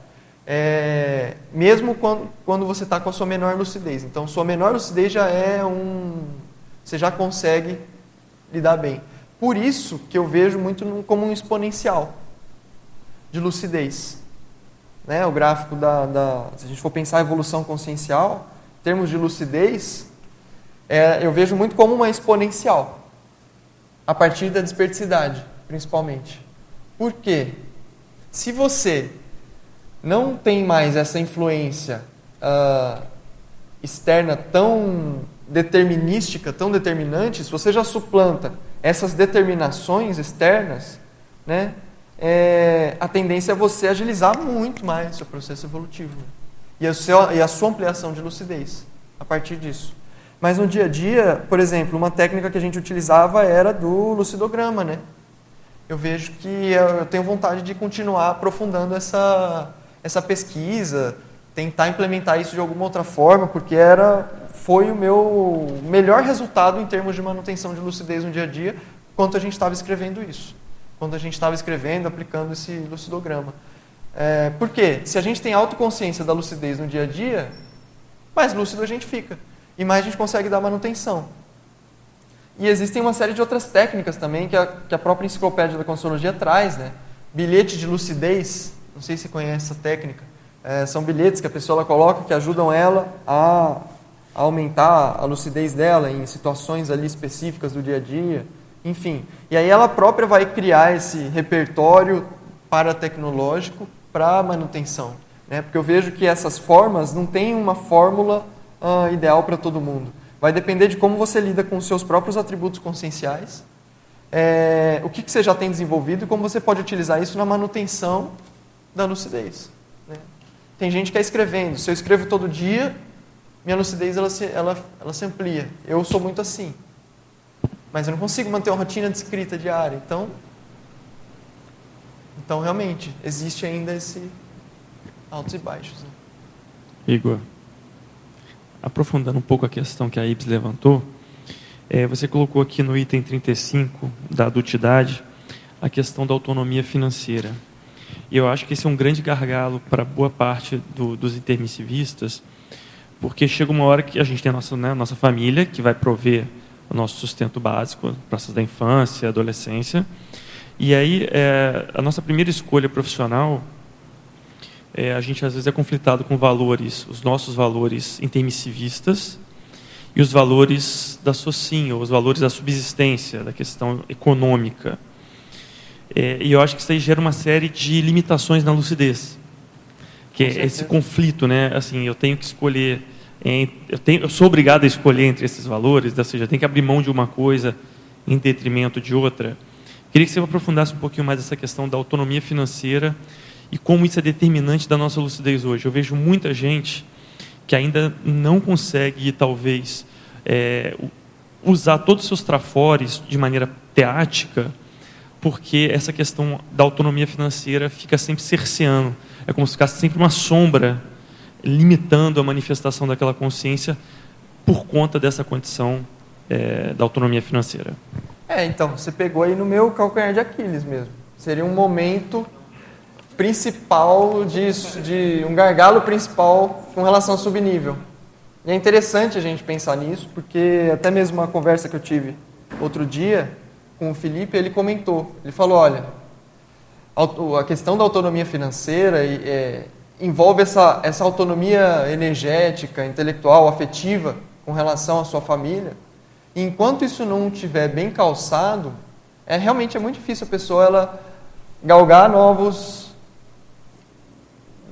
É, mesmo quando, quando você está com a sua menor lucidez. Então, sua menor lucidez já é um. Você já consegue lidar bem. Por isso que eu vejo muito como um exponencial de lucidez. Né? O gráfico da, da. Se a gente for pensar a evolução consciencial, em termos de lucidez, é, eu vejo muito como uma exponencial. A partir da desperticidade, principalmente. Por quê? Se você não tem mais essa influência uh, externa tão determinística, tão determinante, se você já suplanta essas determinações externas, né, é, a tendência é você agilizar muito mais o seu processo evolutivo né? e, a seu, e a sua ampliação de lucidez a partir disso. Mas no dia a dia, por exemplo, uma técnica que a gente utilizava era do lucidograma, né? Eu vejo que eu tenho vontade de continuar aprofundando essa, essa pesquisa, tentar implementar isso de alguma outra forma, porque era foi o meu melhor resultado em termos de manutenção de lucidez no dia a dia, quando a gente estava escrevendo isso, quando a gente estava escrevendo, aplicando esse lucidograma. É, por quê? Se a gente tem autoconsciência da lucidez no dia a dia, mais lúcido a gente fica e mais a gente consegue dar manutenção. E existem uma série de outras técnicas também que a, que a própria enciclopédia da Consciologia traz, né? Bilhete de lucidez, não sei se conhece essa técnica. É, são bilhetes que a pessoa ela coloca que ajudam ela a, a aumentar a lucidez dela em situações ali específicas do dia a dia, enfim. E aí ela própria vai criar esse repertório paratecnológico para manutenção, né? Porque eu vejo que essas formas não têm uma fórmula uh, ideal para todo mundo. Vai depender de como você lida com os seus próprios atributos conscienciais, é, o que, que, você já tem desenvolvido e como você pode utilizar isso na manutenção da lucidez. Né? Tem gente que é escrevendo. Se eu escrevo todo dia, minha lucidez ela se, ela, ela se amplia. Eu sou muito assim. Mas eu não consigo manter uma rotina de escrita diária. Então, então realmente, existe ainda esse altos e baixos. Né? Igor aprofundando um pouco a questão que a Ibs levantou, é, você colocou aqui no item 35 da adultidade a questão da autonomia financeira. E eu acho que esse é um grande gargalo para boa parte do, dos intermissivistas, porque chega uma hora que a gente tem a nossa, né, nossa família, que vai prover o nosso sustento básico, processos da infância, adolescência, e aí é, a nossa primeira escolha profissional é, a gente às vezes é conflitado com valores, os nossos valores intermissivistas e os valores da socin, ou os valores da subsistência, da questão econômica. É, e eu acho que isso aí gera uma série de limitações na lucidez, que é esse conflito, né? Assim, eu tenho que escolher, eu, tenho, eu sou obrigado a escolher entre esses valores, ou seja, tenho que abrir mão de uma coisa em detrimento de outra. Queria que você aprofundasse um pouquinho mais essa questão da autonomia financeira e como isso é determinante da nossa lucidez hoje. Eu vejo muita gente que ainda não consegue, talvez, é, usar todos os seus trafores de maneira teática, porque essa questão da autonomia financeira fica sempre cerceando. É como se ficasse sempre uma sombra limitando a manifestação daquela consciência por conta dessa condição é, da autonomia financeira. É, então, você pegou aí no meu calcanhar de Aquiles mesmo. Seria um momento principal de, de um gargalo principal com relação ao subnível. E é interessante a gente pensar nisso, porque até mesmo uma conversa que eu tive outro dia com o Felipe, ele comentou, ele falou, olha, a questão da autonomia financeira é, envolve essa, essa autonomia energética, intelectual, afetiva com relação à sua família. Enquanto isso não estiver bem calçado, é realmente é muito difícil a pessoa ela galgar novos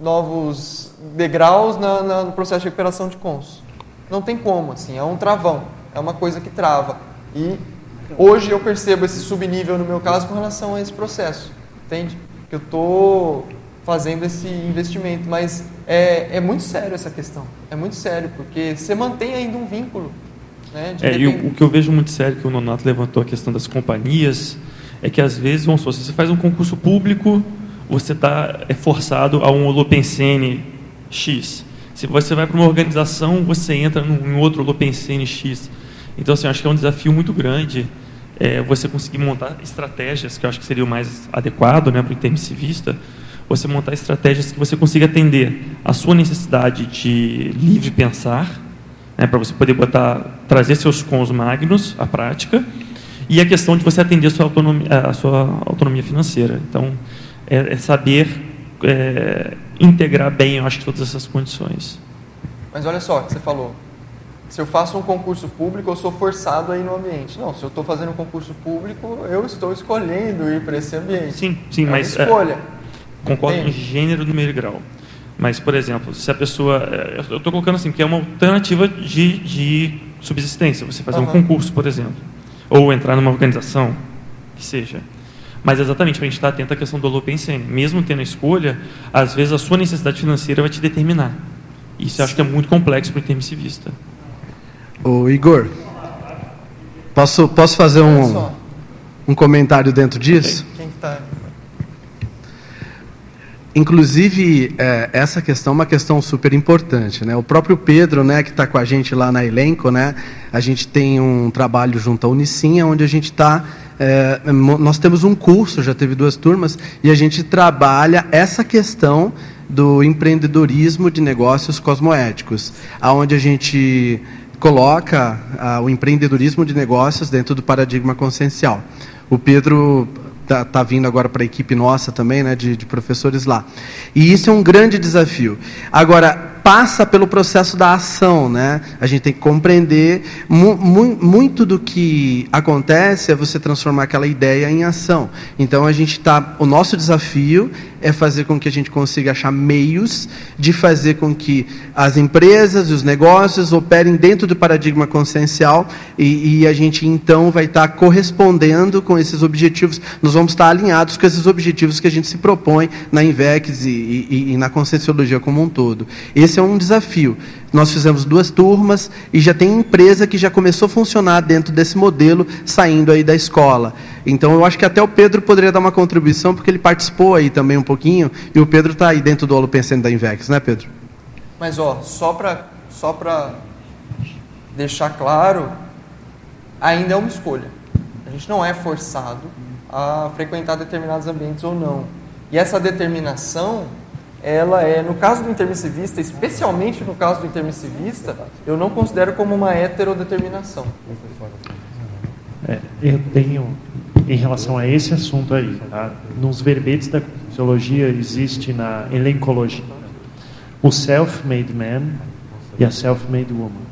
novos degraus na, na, no processo de recuperação de cons. Não tem como, assim, é um travão, é uma coisa que trava. E hoje eu percebo esse subnível no meu caso com relação a esse processo, entende? Que eu estou fazendo esse investimento, mas é, é muito sério essa questão, é muito sério, porque você mantém ainda um vínculo. Né, é, e o, o, que eu vejo muito sério que o Nonato levantou a questão das companhias é que às vezes, vamos supor, você faz um concurso público você está é forçado a um holopensene X. Se você vai para uma organização, você entra em outro Lopense NX. Então, assim, acho que é um desafio muito grande é, você conseguir montar estratégias, que eu acho que seria o mais adequado né, para o intermissivista, você montar estratégias que você consiga atender a sua necessidade de livre pensar, né, para você poder botar, trazer seus cons magnos à prática, e a questão de você atender a sua autonomia, a sua autonomia financeira. Então, é, é saber é, integrar bem, eu acho todas essas condições. Mas olha só o que você falou. Se eu faço um concurso público, eu sou forçado a ir no ambiente. Não, se eu estou fazendo um concurso público, eu estou escolhendo ir para esse ambiente. Sim, sim, é mas uma escolha. É, concordo em gênero, número e grau. Mas, por exemplo, se a pessoa. é, Eu estou colocando assim, que é uma alternativa de, de subsistência. Você fazer um Aham. concurso, por exemplo. Ou entrar numa organização, que seja. Mas exatamente, para a gente estar atento à questão do Lopensene. Mesmo tendo a escolha, às vezes a sua necessidade financeira vai te determinar. Isso eu acho que é muito complexo para o intermissivista. Ô Igor, posso, posso fazer um, um comentário dentro disso? Quem que tá? Inclusive, é, essa questão é uma questão super importante. Né? O próprio Pedro, né, que está com a gente lá na elenco, né, a gente tem um trabalho junto à Unicinha, onde a gente está. é, nós temos um curso, já teve duas turmas, e a gente trabalha essa questão do empreendedorismo de negócios cosmoéticos, aonde a gente coloca o empreendedorismo de negócios dentro do paradigma consciencial. O Pedro está tá vindo agora para a equipe nossa também, né, de, de professores lá. E isso é um grande desafio. Agora, passa pelo processo da ação, né? A gente tem que compreender mu mu muito do que acontece é você transformar aquela ideia em ação. Então a gente tá, o nosso desafio é fazer com que a gente consiga achar meios de fazer com que as empresas e os negócios operem dentro do paradigma consciencial e, e a gente então vai estar correspondendo com esses objetivos. Nós vamos estar alinhados com esses objetivos que a gente se propõe na Invex e, e, e na conscienciologia como um todo. Esse é um desafio. Nós fizemos duas turmas e já tem empresa que já começou a funcionar dentro desse modelo, saindo aí da escola. Então, eu acho que até o Pedro poderia dar uma contribuição, porque ele participou aí também um pouquinho, e o Pedro está aí dentro do Holo Pensando da Invex, né, Pedro? Mas ó, só para só deixar claro, ainda é uma escolha. A gente não é forçado a frequentar determinados ambientes ou não. E essa determinação, ela é, no caso do intermissivista, especialmente no caso do intermissivista, eu não considero como uma heterodeterminação. É, eu tenho, em relação a esse assunto aí, tá? nos verbetes da fisiologia existe na elencologia o self-made man e a self-made woman.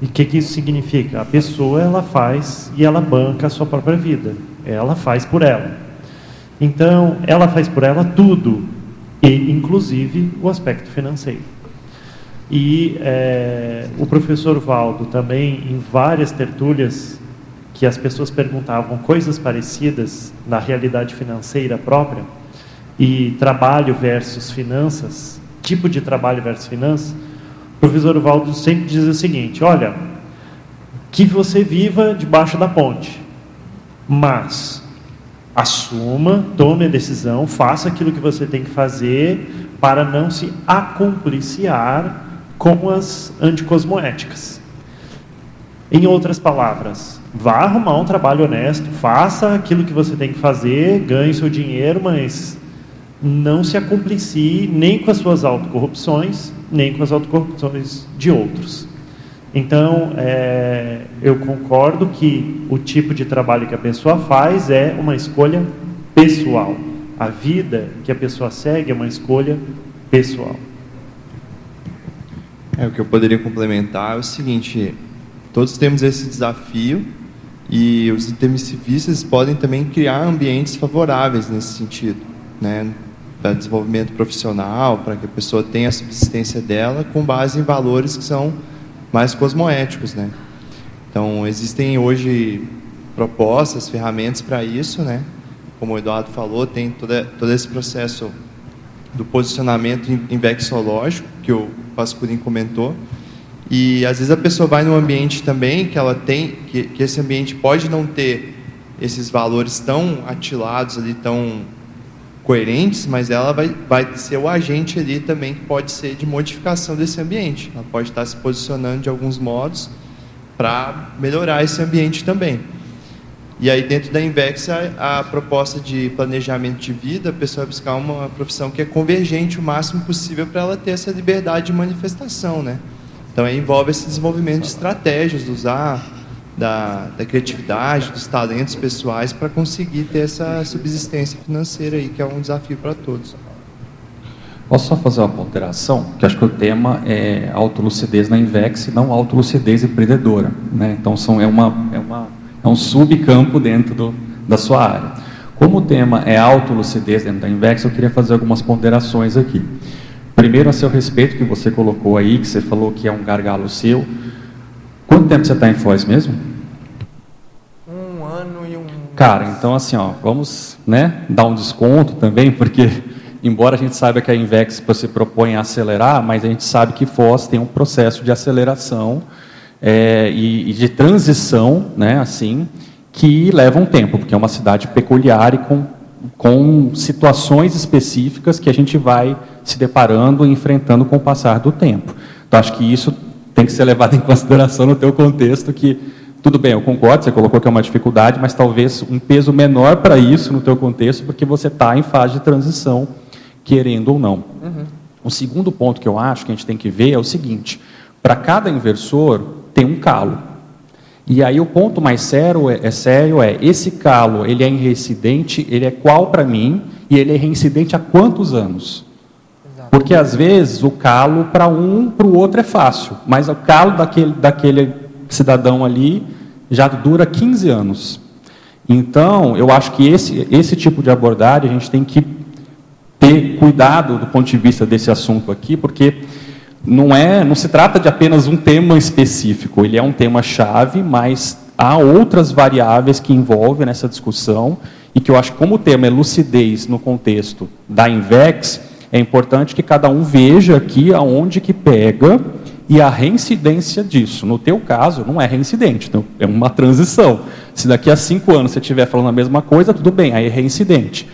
E o que, que isso significa? A pessoa ela faz e ela banca a sua própria vida. Ela faz por ela. Então, ela faz por ela tudo, e inclusive o aspecto financeiro. E é, o professor Valdo também, em várias tertúlias, que as pessoas perguntavam coisas parecidas na realidade financeira própria, e trabalho versus finanças, tipo de trabalho versus finanças, o professor Valdo sempre diz o seguinte: olha, que você viva debaixo da ponte, mas assuma, tome a decisão, faça aquilo que você tem que fazer para não se acompliciar com as anticosmoéticas. Em outras palavras, vá arrumar um trabalho honesto, faça aquilo que você tem que fazer, ganhe seu dinheiro, mas não se acomplicie nem com as suas autocorrupções, nem com as autocorrupções de outros. Então, é, eu concordo que o tipo de trabalho que a pessoa faz é uma escolha pessoal. A vida que a pessoa segue é uma escolha pessoal. É, o que eu poderia complementar é o seguinte: todos temos esse desafio e os intermissivistas podem também criar ambientes favoráveis nesse sentido, né? Para desenvolvimento profissional, para que a pessoa tenha a subsistência dela com base em valores que são mais cosmoéticos, né? Então, existem hoje propostas, ferramentas para isso, né? Como o Eduardo falou, tem toda, todo esse processo do posicionamento invexológico, que o Pascurin comentou. E às vezes a pessoa vai num ambiente também que ela tem, que, que esse ambiente pode não ter esses valores tão atilados ali, tão coerentes, mas ela vai, vai ser o agente ali também que pode ser de modificação desse ambiente. Ela pode estar se posicionando de alguns modos para melhorar esse ambiente também. E aí, dentro da Invex, a, a, proposta de planejamento de vida, a pessoa vai buscar uma profissão que é convergente o máximo possível para ela ter essa liberdade de manifestação, né? Então, aí envolve esse desenvolvimento de estratégias, usar da, da criatividade, dos talentos pessoais para conseguir ter essa subsistência financeira aí, que é um desafio para todos. Posso só fazer uma ponderação? Que acho que o tema é autolucidez na Invex e não autolucidez empreendedora. Né? Então, são, é, uma, é uma é um subcampo dentro do, da sua área. Como o tema é autolucidez dentro da Invex, eu queria fazer algumas ponderações aqui. Primeiro, a seu respeito, que você colocou aí, que você falou que é um gargalo seu. Quanto tempo você está em Foz mesmo? Cara, então assim, ó, vamos né, dar um desconto também, porque, embora a gente saiba que a Invex se propõe a acelerar, mas a gente sabe que Foz tem um processo de aceleração é, e, e, de transição, né, assim, que leva um tempo, porque é uma cidade peculiar e com, com situações específicas que a gente vai se deparando e enfrentando com o passar do tempo. Então, acho que isso tem que ser levado em consideração no teu contexto, que tudo bem, eu concordo, você colocou que é uma dificuldade, mas talvez um peso menor para isso no teu contexto, porque você está em fase de transição, querendo ou não. Uhum. O segundo ponto que eu acho que a gente tem que ver é o seguinte: para cada inversor, tem um calo. E aí o ponto mais sério é, é sério é esse calo, ele é reincidente, ele é qual para mim e ele é reincidente há quantos anos? Porque às vezes o calo para um, para o outro é fácil, mas o calo daquele, daquele cidadão ali já dura 15 anos. Então, eu acho que esse, esse tipo de abordagem a gente tem que ter cuidado do ponto de vista desse assunto aqui, porque não é, não se trata de apenas um tema específico, ele é um tema chave, mas há outras variáveis que envolvem nessa discussão e que eu acho que como o tema é lucidez no contexto da Invex, é importante que cada um veja aqui aonde que pega e a reincidência disso. No teu caso, não é reincidente, então é uma transição. Se daqui a cinco anos você estiver falando a mesma coisa, tudo bem, aí é reincidente.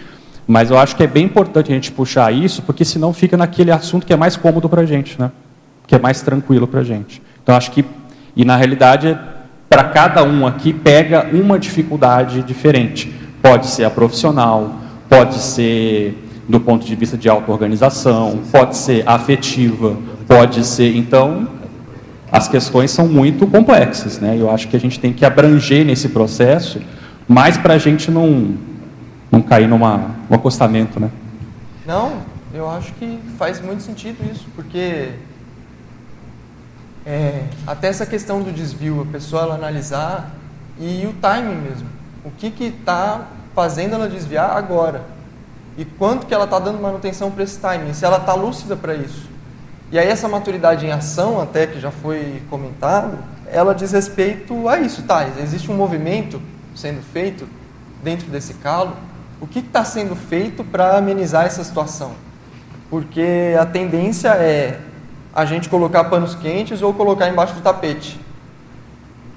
Mas eu acho que é bem importante a gente puxar isso, porque senão fica naquele assunto que é mais cômodo para a gente, né? que é mais tranquilo para a gente. Então, acho que, e na realidade, para cada um aqui, pega uma dificuldade diferente. Pode ser a profissional, pode ser do ponto de vista de auto-organização, pode ser afetiva, pode ser. Então, as questões são muito complexas, né? Eu acho que a gente tem que abranger nesse processo, mas para a gente não não cair numa, num acostamento, né? Não, eu acho que faz muito sentido isso, porque é, até essa questão do desvio, a pessoa ela analisar e o timing mesmo. O que está fazendo ela desviar agora? E quanto que ela está dando manutenção para esse timing? Se ela está lúcida para isso. E aí essa maturidade em ação, até que já foi comentado, ela diz respeito a isso, tá? Existe um movimento sendo feito dentro desse calo o que está sendo feito para amenizar essa situação? Porque a tendência é a gente colocar panos quentes ou colocar embaixo do tapete.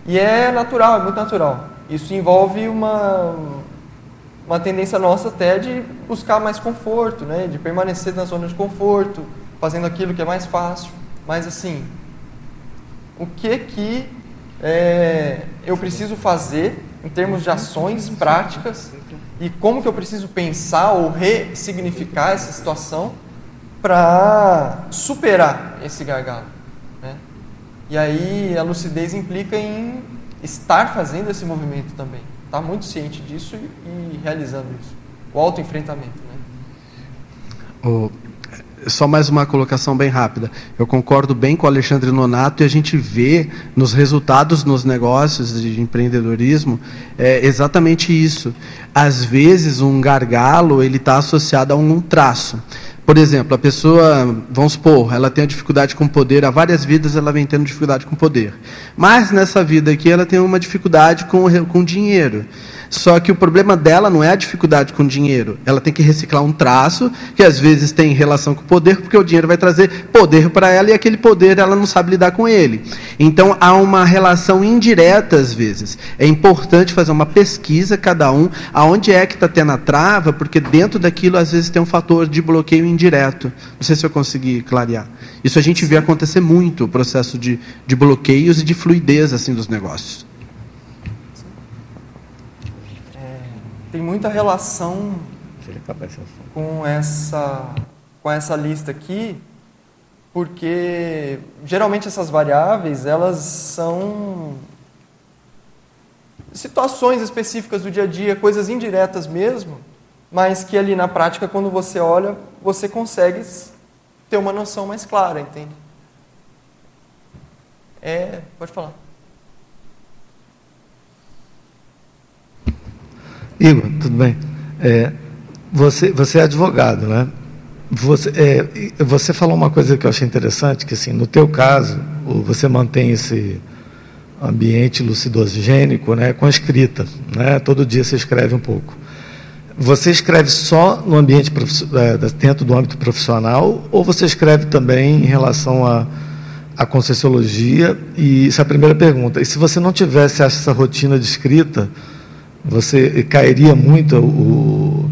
E é natural, é muito natural. Isso envolve uma, uma tendência nossa até de buscar mais conforto, né? de permanecer na zona de conforto, fazendo aquilo que é mais fácil. Mas assim, o que que é, eu preciso fazer em termos de ações práticas e como que eu preciso pensar ou ressignificar essa situação para superar esse gargalo. Né? E aí a lucidez implica em estar fazendo esse movimento também, estar tá muito ciente disso e, realizando isso, o autoenfrentamento. Né? Só mais uma colocação bem rápida. Eu concordo bem com o Alexandre Nonato e a gente vê nos resultados nos negócios de empreendedorismo é exatamente isso. Às vezes um gargalo ele está associado a um traço. Por exemplo, a pessoa, vamos supor, ela tem dificuldade com poder, há várias vidas ela vem tendo dificuldade com poder. Mas nessa vida aqui ela tem uma dificuldade com, com dinheiro. Só que o problema dela não é a dificuldade com o dinheiro. Ela tem que reciclar um traço, que às vezes tem relação com o poder, porque o dinheiro vai trazer poder para ela e aquele poder ela não sabe lidar com ele. Então há uma relação indireta às vezes. É importante fazer uma pesquisa, cada um, aonde é que está tendo a trava, porque dentro daquilo às vezes tem um fator de bloqueio indireto. Não sei se eu consegui clarear. Isso a gente vê acontecer muito, o processo de, de bloqueios e de fluidez assim dos negócios. Tem muita relação com essa, com essa lista aqui, porque geralmente essas variáveis elas são situações específicas do dia a dia, coisas indiretas mesmo, mas que ali na prática, quando você olha, você consegue ter uma noção mais clara, entende? É, pode falar. Igor, tudo bem? É, você, você é advogado, né? Você, é, você falou uma coisa que eu achei interessante, que assim, no teu caso, você mantém esse ambiente lucidogênico né, com a escrita. Né? Todo dia você escreve um pouco. Você escreve só no ambiente é, dentro do âmbito profissional ou você escreve também em relação a a conscienciologia e essa é a primeira pergunta. E se você não tivesse essa rotina de escrita, você cairia muito o,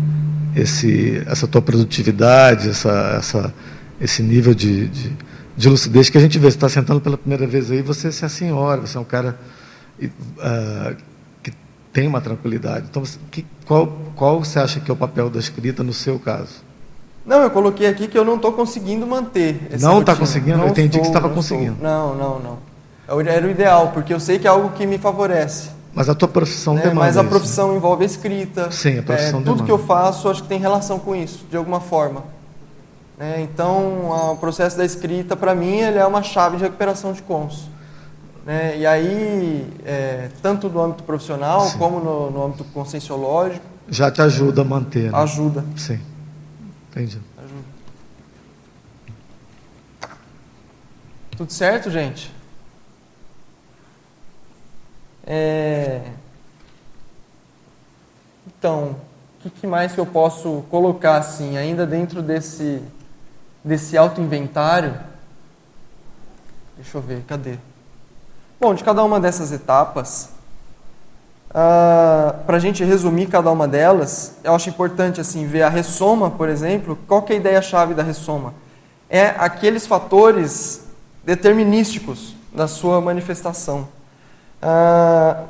esse, essa tua produtividade, essa, essa, esse nível de, de, de lucidez que a gente vê. Você está sentando pela primeira vez aí, você é a senhora, você é um cara uh, que tem uma tranquilidade. Então, que, qual, qual você acha que é o papel da escrita no seu caso? Não, eu coloquei aqui que eu não estou conseguindo manter. Não está conseguindo? Não eu entendi estou, que estava conseguindo. Estou. Não, não, não. Era o ideal, porque eu sei que é algo que me favorece. Mas a tua profissão né? demanda Mas a isso, profissão né? envolve a escrita. Sim, a profissão é, Tudo demanda. que eu faço, acho que tem relação com isso, de alguma forma. É, então, o processo da escrita, para mim, ele é uma chave de recuperação de cons. Né? E aí, é, tanto no âmbito profissional, Sim. como no, no, âmbito conscienciológico... Já te ajuda a manter. Né? Ajuda. Sim, entendi. Ajuda. Tudo certo, gente? É... Então, o que mais que eu posso colocar assim, ainda dentro desse, desse auto-inventário? Deixa eu ver, cadê? Bom, de cada uma dessas etapas, uh, ah, para a gente resumir cada uma delas, eu acho importante assim ver a ressoma, por exemplo. Qual que é a ideia-chave da ressoma? É aqueles fatores determinísticos da sua manifestação. Ah,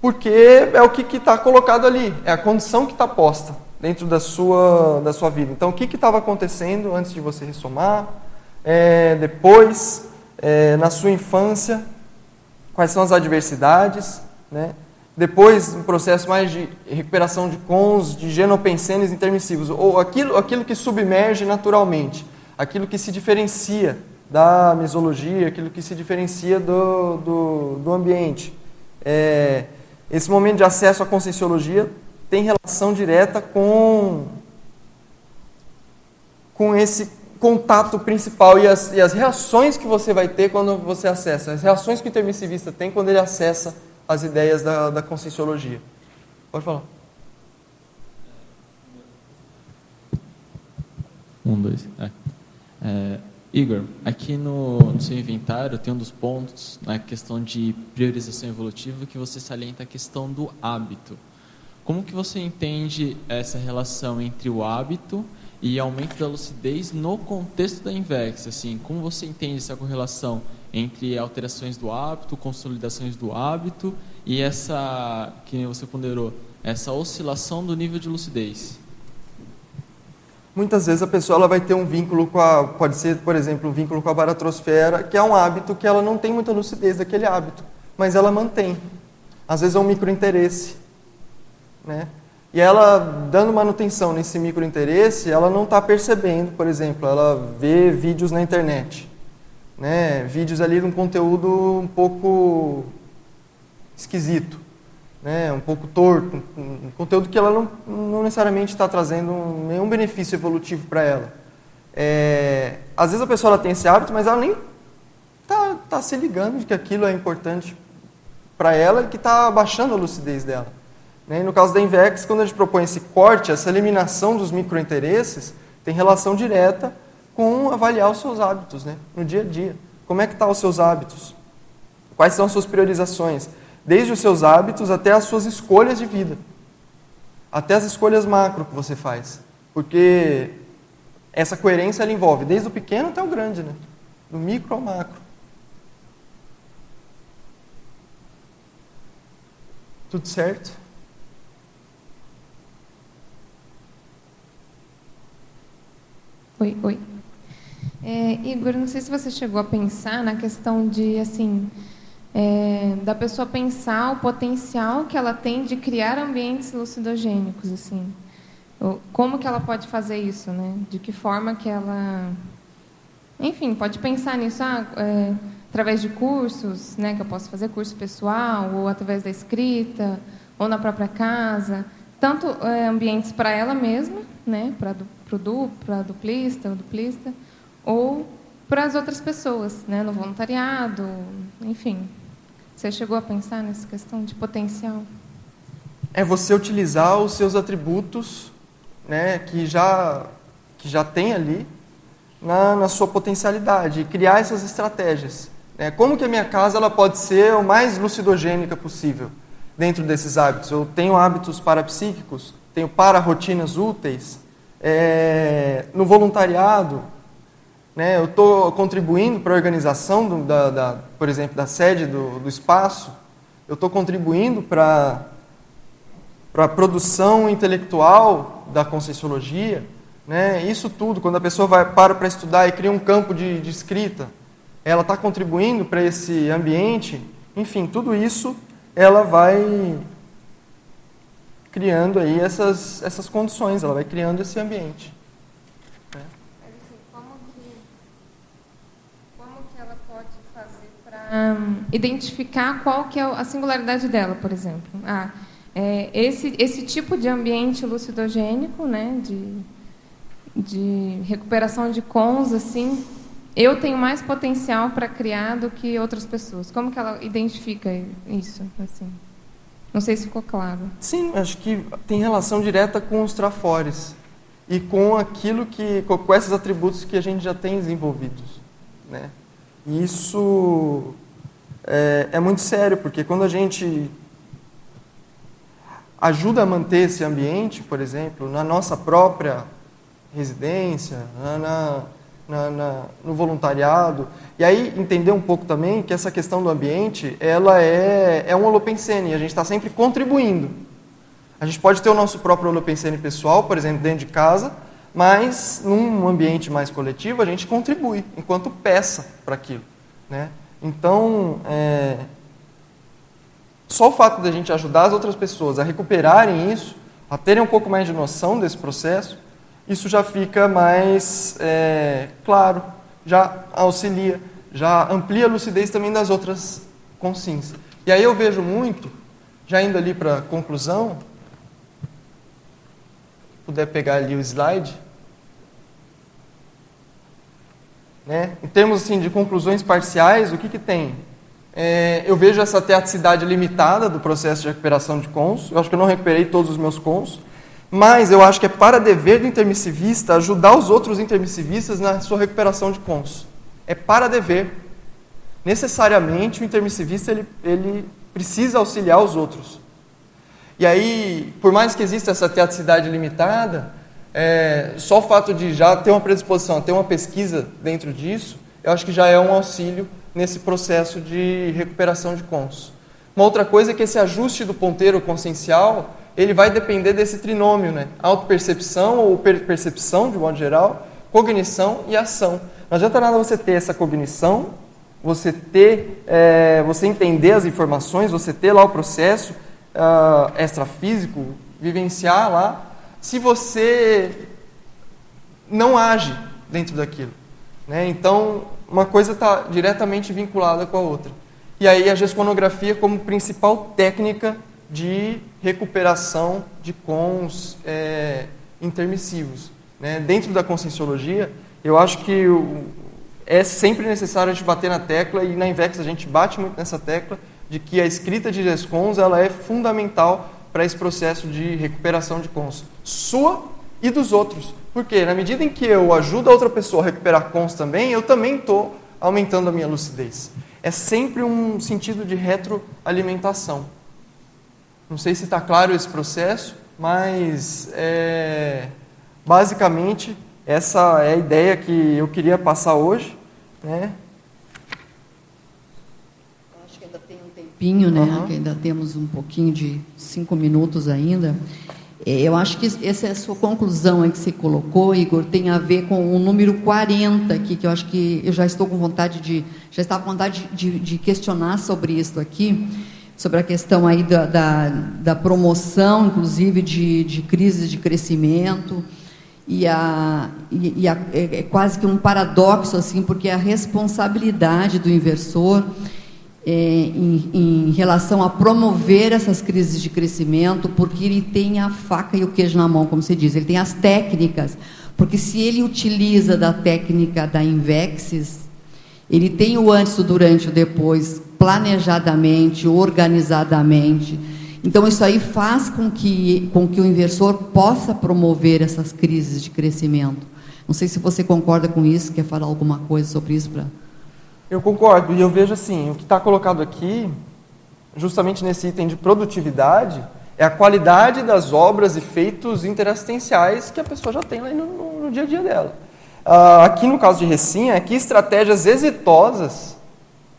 porque é o que está colocado ali, é a condição que está posta dentro da sua, da sua vida. Então, o que estava acontecendo antes de você ressomar, é, depois, é, na sua infância, quais são as adversidades, né? depois um processo mais de recuperação de cons, de genopensenes intermissivos, ou aquilo, aquilo que submerge naturalmente, aquilo que se diferencia da mesologia, aquilo que se diferencia do, do, do ambiente. É, esse momento de acesso à conscienciologia tem relação direta com, com esse contato principal e as, e as reações que você vai ter quando você acessa, as reações que o intermissivista tem quando ele acessa as ideias da, da conscienciologia. Pode falar. Um, dois. É. É, Igor, aqui no, no, seu inventário tem um dos pontos, na questão de priorização evolutiva, que você salienta a questão do hábito. Como que você entende essa relação entre o hábito e aumento da lucidez no contexto da Invex? Assim, como você entende essa correlação entre alterações do hábito, consolidações do hábito e essa, que você ponderou, essa oscilação do nível de lucidez? Muitas vezes a pessoa ela vai ter um vínculo com a, pode ser, por exemplo, um vínculo com a baratrosfera, que é um hábito que ela não tem muita lucidez daquele hábito, mas ela mantém. Às vezes é um microinteresse, né? E ela, dando manutenção nesse microinteresse, ela não está percebendo, por exemplo, ela vê vídeos na internet, né? Vídeos ali de um conteúdo um pouco esquisito né, um pouco torto, um conteúdo que ela não, não necessariamente está trazendo nenhum benefício evolutivo para ela. É, às vezes a pessoa ela tem esse hábito, mas ela nem está tá se ligando de que aquilo é importante para ela e que está baixando a lucidez dela. Né? E no caso da Invex, quando a gente propõe esse corte, essa eliminação dos microinteresses, tem relação direta com avaliar os seus hábitos né? no dia a dia. Como é que estão tá os seus hábitos? Quais são as suas priorizações? Desde os seus hábitos até as suas escolhas de vida. Até as escolhas macro que você faz. Porque essa coerência ela envolve desde o pequeno até o grande, né? do micro ao macro. Tudo certo? Oi, oi. É, Igor, não sei se você chegou a pensar na questão de, assim, é, da pessoa pensar o potencial que ela tem de criar ambientes lucidogênicos, assim. Como que ela pode fazer isso, né? De que forma que ela... Enfim, pode pensar nisso, ah, é, através de cursos, né? Que eu posso fazer curso pessoal, ou através da escrita, ou na própria casa. Tanto é, ambientes para ela mesma, né? Para o du, duplista, o duplista, ou para as outras pessoas, né? No voluntariado, enfim. Você chegou a pensar nessa questão de potencial? É você utilizar os seus atributos né, que, já, que já tem ali na, na sua potencialidade criar essas estratégias. Né? Como que a minha casa ela pode ser o mais lucidogênica possível dentro desses hábitos? Eu tenho hábitos parapsíquicos, tenho para-rotinas úteis, é, no voluntariado, né, eu estou contribuindo para a organização, do, da, da, por exemplo, da sede do, do espaço, eu estou contribuindo para a produção intelectual da conscienciologia, né? Isso tudo, quando a pessoa vai para para estudar e cria um campo de, de escrita, ela está contribuindo para esse ambiente. Enfim, tudo isso ela vai criando aí essas essas condições, ela vai criando esse ambiente. Né? Mas assim, como que como que ela pode para identificar qual que é a singularidade dela, por exemplo? Ah, é, esse, esse tipo de ambiente lucidogênico, né, de, de recuperação de cons, assim, eu tenho mais potencial para criar do que outras pessoas. Como que ela identifica isso? Assim? Não sei se ficou claro. Sim, acho que tem relação direta com os trafores e com aquilo que, com esses atributos que a gente já tem desenvolvidos, né? E isso é, é muito sério, porque quando a gente ajuda a manter esse ambiente, por exemplo, na nossa própria residência, na, na, na, no voluntariado. E aí entender um pouco também que essa questão do ambiente, ela é, é um holopensene, a gente está sempre contribuindo. A gente pode ter o nosso próprio holopensene pessoal, por exemplo, dentro de casa, mas num ambiente mais coletivo a gente contribui enquanto peça para aquilo. Né? Então, é, só o fato de a gente ajudar as outras pessoas a recuperarem isso, a terem um pouco mais de noção desse processo, isso já fica mais é, claro, já auxilia, já amplia a lucidez também das outras consciências. E aí eu vejo muito, já indo ali para a conclusão, puder pegar ali o slide, né? em termos assim, de conclusões parciais, o que, que tem? É, eu vejo essa teaticidade limitada do processo de recuperação de cons. Eu acho que eu não recuperei todos os meus cons. Mas eu acho que é para dever do intermissivista ajudar os outros intermissivistas na sua recuperação de cons. É para dever. Necessariamente o intermissivista ele, ele precisa auxiliar os outros. E aí, por mais que exista essa teaticidade limitada, é, só o fato de já ter uma predisposição, ter uma pesquisa dentro disso, eu acho que já é um auxílio nesse processo de recuperação de cons. Uma outra coisa é que esse ajuste do ponteiro consciencial, ele vai depender desse trinômio, né? Autopercepção ou percepção, de modo geral, cognição e ação. Não adianta nada você ter essa cognição, você ter, é, você entender as informações, você ter lá o processo uh, extrafísico, vivenciar lá, se você não age dentro daquilo. Né? Então, uma coisa está diretamente vinculada com a outra. E aí a gesconografia como principal técnica de recuperação de cons é, intermissivos. Né? Dentro da conscienciologia, eu acho que o, é sempre necessário a gente bater na tecla, e na Invex a gente bate muito nessa tecla, de que a escrita de gescons ela é fundamental para esse processo de recuperação de cons, sua e dos outros. Porque na medida em que eu ajudo a outra pessoa a recuperar cons também, eu também estou aumentando a minha lucidez. É sempre um sentido de retroalimentação. Não sei se está claro esse processo, mas é, basicamente essa é a ideia que eu queria passar hoje. Né? Acho que ainda tempinho, né? Uhum. Que ainda temos um pouquinho de cinco minutos ainda. É, eu acho que essa é a sua conclusão aí que você colocou, Igor, tem a ver com o número 40 aqui, que eu acho que eu já estou com vontade de, já estava com vontade de, de questionar sobre isso aqui sobre a questão aí da, da, da promoção, inclusive, de, de crises de crescimento. E, a, e, a, é, é quase que um paradoxo, assim, porque a responsabilidade do inversor é, em, em, relação a promover essas crises de crescimento, porque ele tem a faca e o queijo na mão, como se diz, ele tem as técnicas. Porque se ele utiliza da técnica da Invexis, ele tem o antes, o durante o depois planejadamente, organizadamente. Então, isso aí faz com que, com que o inversor possa promover essas crises de crescimento. Não sei se você concorda com isso, quer falar alguma coisa sobre isso para. Eu concordo, e eu vejo assim: o que está colocado aqui, justamente nesse item de produtividade, é a qualidade das obras e feitos interassistenciais que a pessoa já tem lá no, no dia a dia dela. Uh, aqui no caso de Recinha, que estratégias exitosas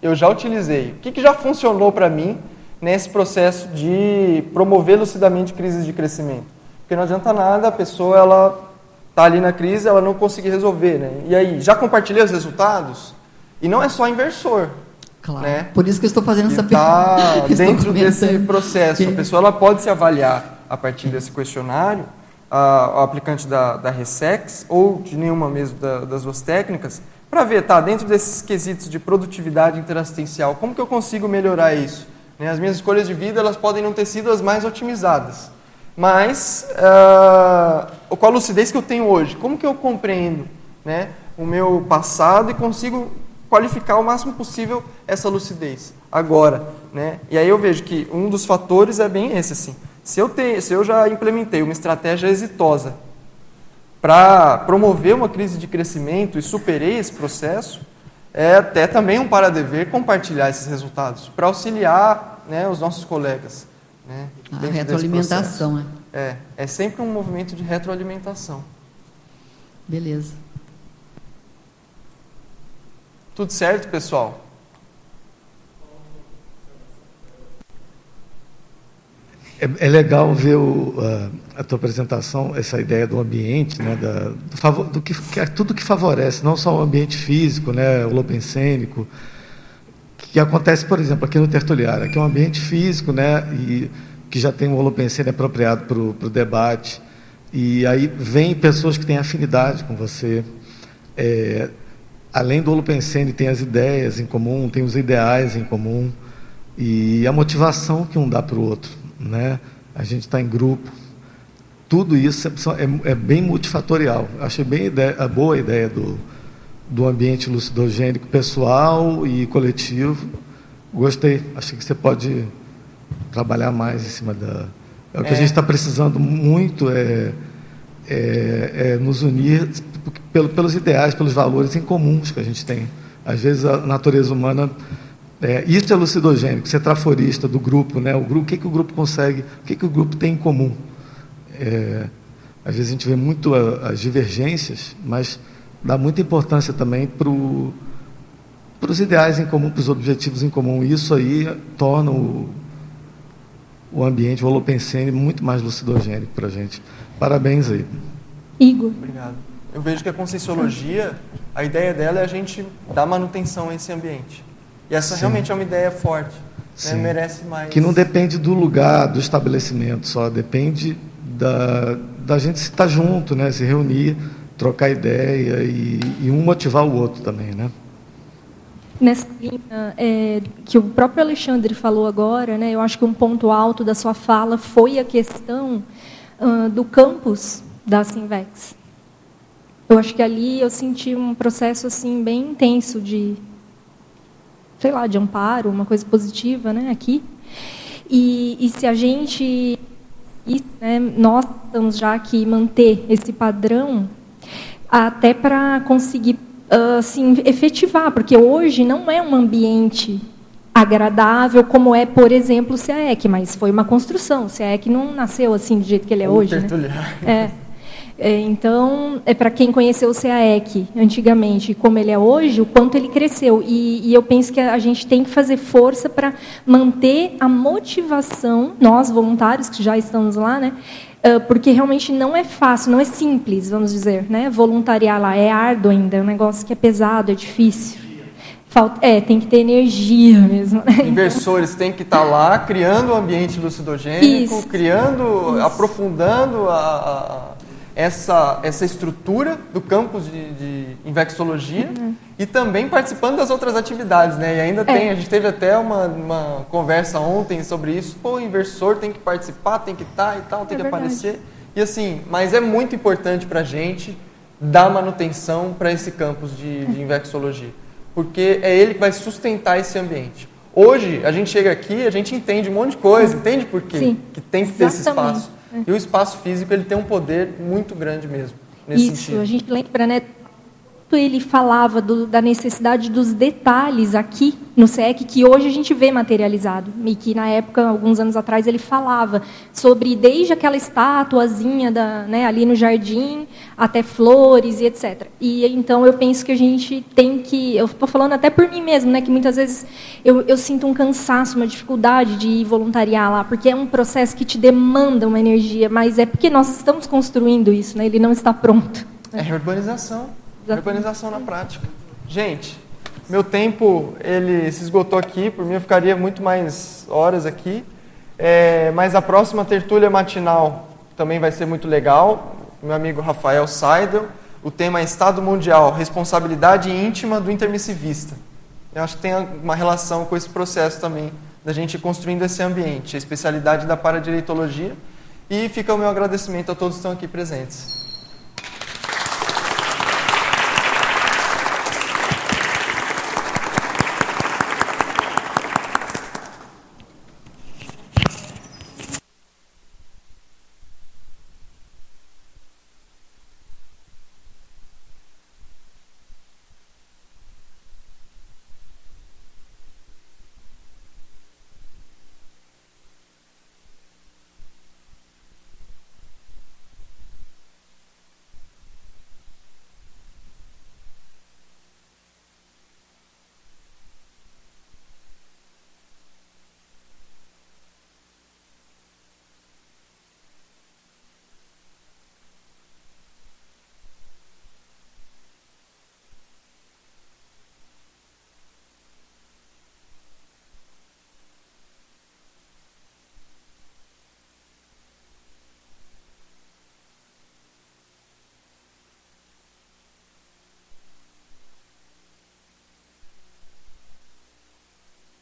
eu já utilizei? O que, que já funcionou para mim nesse processo de promover lucidamente crises de crescimento? Porque não adianta nada a pessoa ela tá ali na crise, ela não conseguir resolver, né? E aí, já compartilhei os resultados? E não é só inversor. Claro. Né? Por isso que eu estou fazendo essa tá pergunta. dentro desse processo. A pessoa ela pode se avaliar a partir desse questionário a, o aplicante da, da Resex ou de nenhuma mesmo da, das duas técnicas, para ver, tá, dentro desses quesitos de produtividade interassistencial, como que eu consigo melhorar isso? Né, as minhas escolhas de vida elas podem não ter sido as mais otimizadas, mas uh, com a lucidez que eu tenho hoje, como que eu compreendo né, o meu passado e consigo qualificar o máximo possível essa lucidez agora, né? E aí eu vejo que um dos fatores é bem esse assim. Se eu, te, se eu já implementei uma estratégia exitosa para promover uma crise de crescimento e superei esse processo, é até também um para-dever compartilhar esses resultados, para auxiliar né, os nossos colegas. Né, a retroalimentação, né? É, é sempre um movimento de retroalimentação. Beleza. Tudo certo, pessoal? É, é legal ver o, a, a, tua apresentação, essa ideia do ambiente, né, da, do, do que, que, é tudo que favorece, não só o ambiente físico, né, o lobensênico, que acontece, por exemplo, aqui no Tertuliário, que é um ambiente físico, né, e que já tem um holopensene apropriado para o debate, e aí vem pessoas que têm afinidade com você. É, além do holopensene, tem as ideias em comum, tem os ideais em comum, e a motivação que um dá para o outro né? a gente está em grupo. Tudo isso é, é, é bem multifatorial. Achei bem ideia, a boa ideia do, do ambiente lucidogênico pessoal e coletivo. Gostei. Acho que você pode trabalhar mais em cima da. É o que é. a gente está precisando muito é, é, é, nos unir pelo, pelos ideais, pelos valores em comuns que a gente tem. Às vezes a natureza humana é, isso é lucidogênico, ser traforista do grupo, né? O grupo, o que, que o grupo consegue, o que, que o grupo tem em comum? É, às vezes a gente vê muito a, as divergências, mas dá muita importância também para os ideais em comum, para os objetivos em comum. Isso aí torna o, o ambiente, o holopensene, muito mais lucidogênico para a gente. Parabéns aí. Igor. Obrigado. Eu vejo que a conscienciologia, a ideia dela é a gente dar manutenção a esse ambiente. E essa Sim. realmente é uma ideia forte. Né? Merece mais. Que não depende do lugar, do estabelecimento só, depende da, da gente estar tá junto, né? se reunir, trocar ideia e, e um motivar o outro também. Né? Nessa linha é, que o próprio Alexandre falou agora, né, eu acho que um ponto alto da sua fala foi a questão uh, do campus da Sinvex. Eu acho que ali eu senti um processo assim bem intenso de sei lá, de amparo, uma coisa positiva, né, aqui. E, e se a gente né, nós estamos já aqui manter esse padrão até para conseguir assim efetivar, porque hoje não é um ambiente agradável como é, por exemplo, o CAEC, mas foi uma construção. O CAEC não nasceu assim do jeito que ele é hoje, né? É. É, então, é para quem conheceu o CAEC antigamente, como ele é hoje, o quanto ele cresceu. E, e eu penso que a gente tem que fazer força para manter a motivação, nós voluntários que já estamos lá, né? Uh, porque realmente não é fácil, não é simples, vamos dizer, né? Voluntariar lá é árduo ainda, é um negócio que é pesado, é difícil. Falta, é, tem que ter energia mesmo. Né? Inversores têm que estar tá lá criando o um ambiente lucidogênico, Isso. criando, Isso. aprofundando a essa, essa estrutura do campus de, de infectologia uhum. e também participando das outras atividades, né? E ainda é. tem, a gente teve até uma, uma conversa ontem sobre isso, pô, o inversor tem que participar, tem que estar tá e tal, tem é que verdade. aparecer. E assim, mas é muito importante para a gente dar manutenção para esse campus de, de infectologia, porque é ele que vai sustentar esse ambiente. Hoje, a gente chega aqui, a gente entende um monte de coisa, entende por quê? Sim. Que tem que ter Exatamente. esse espaço. E o espaço físico ele tem um poder muito grande mesmo. Nesse Isso, sentido. a gente lembra, né? Ele falava do, da necessidade dos detalhes aqui no SEC, que hoje a gente vê materializado, e que na época, alguns anos atrás, ele falava sobre desde aquela estatuazinha da, né, ali no jardim, até flores e etc. E então eu penso que a gente tem que, eu estou falando até por mim mesmo, né, que muitas vezes eu, eu sinto um cansaço, uma dificuldade de ir voluntariar lá, porque é um processo que te demanda uma energia, mas é porque nós estamos construindo isso, né, ele não está pronto. É urbanização. Urbanização na prática. Gente, meu tempo ele se esgotou aqui, por mim eu ficaria muito mais horas aqui. É, mas a próxima tertúlia matinal também vai ser muito legal. Meu amigo Rafael Seidel. O tema é Estado Mundial, responsabilidade íntima do intermissivista. Eu acho que tem uma relação com esse processo também, da gente construindo esse ambiente, a especialidade da paradireitologia. E fica o meu agradecimento a todos que estão aqui presentes.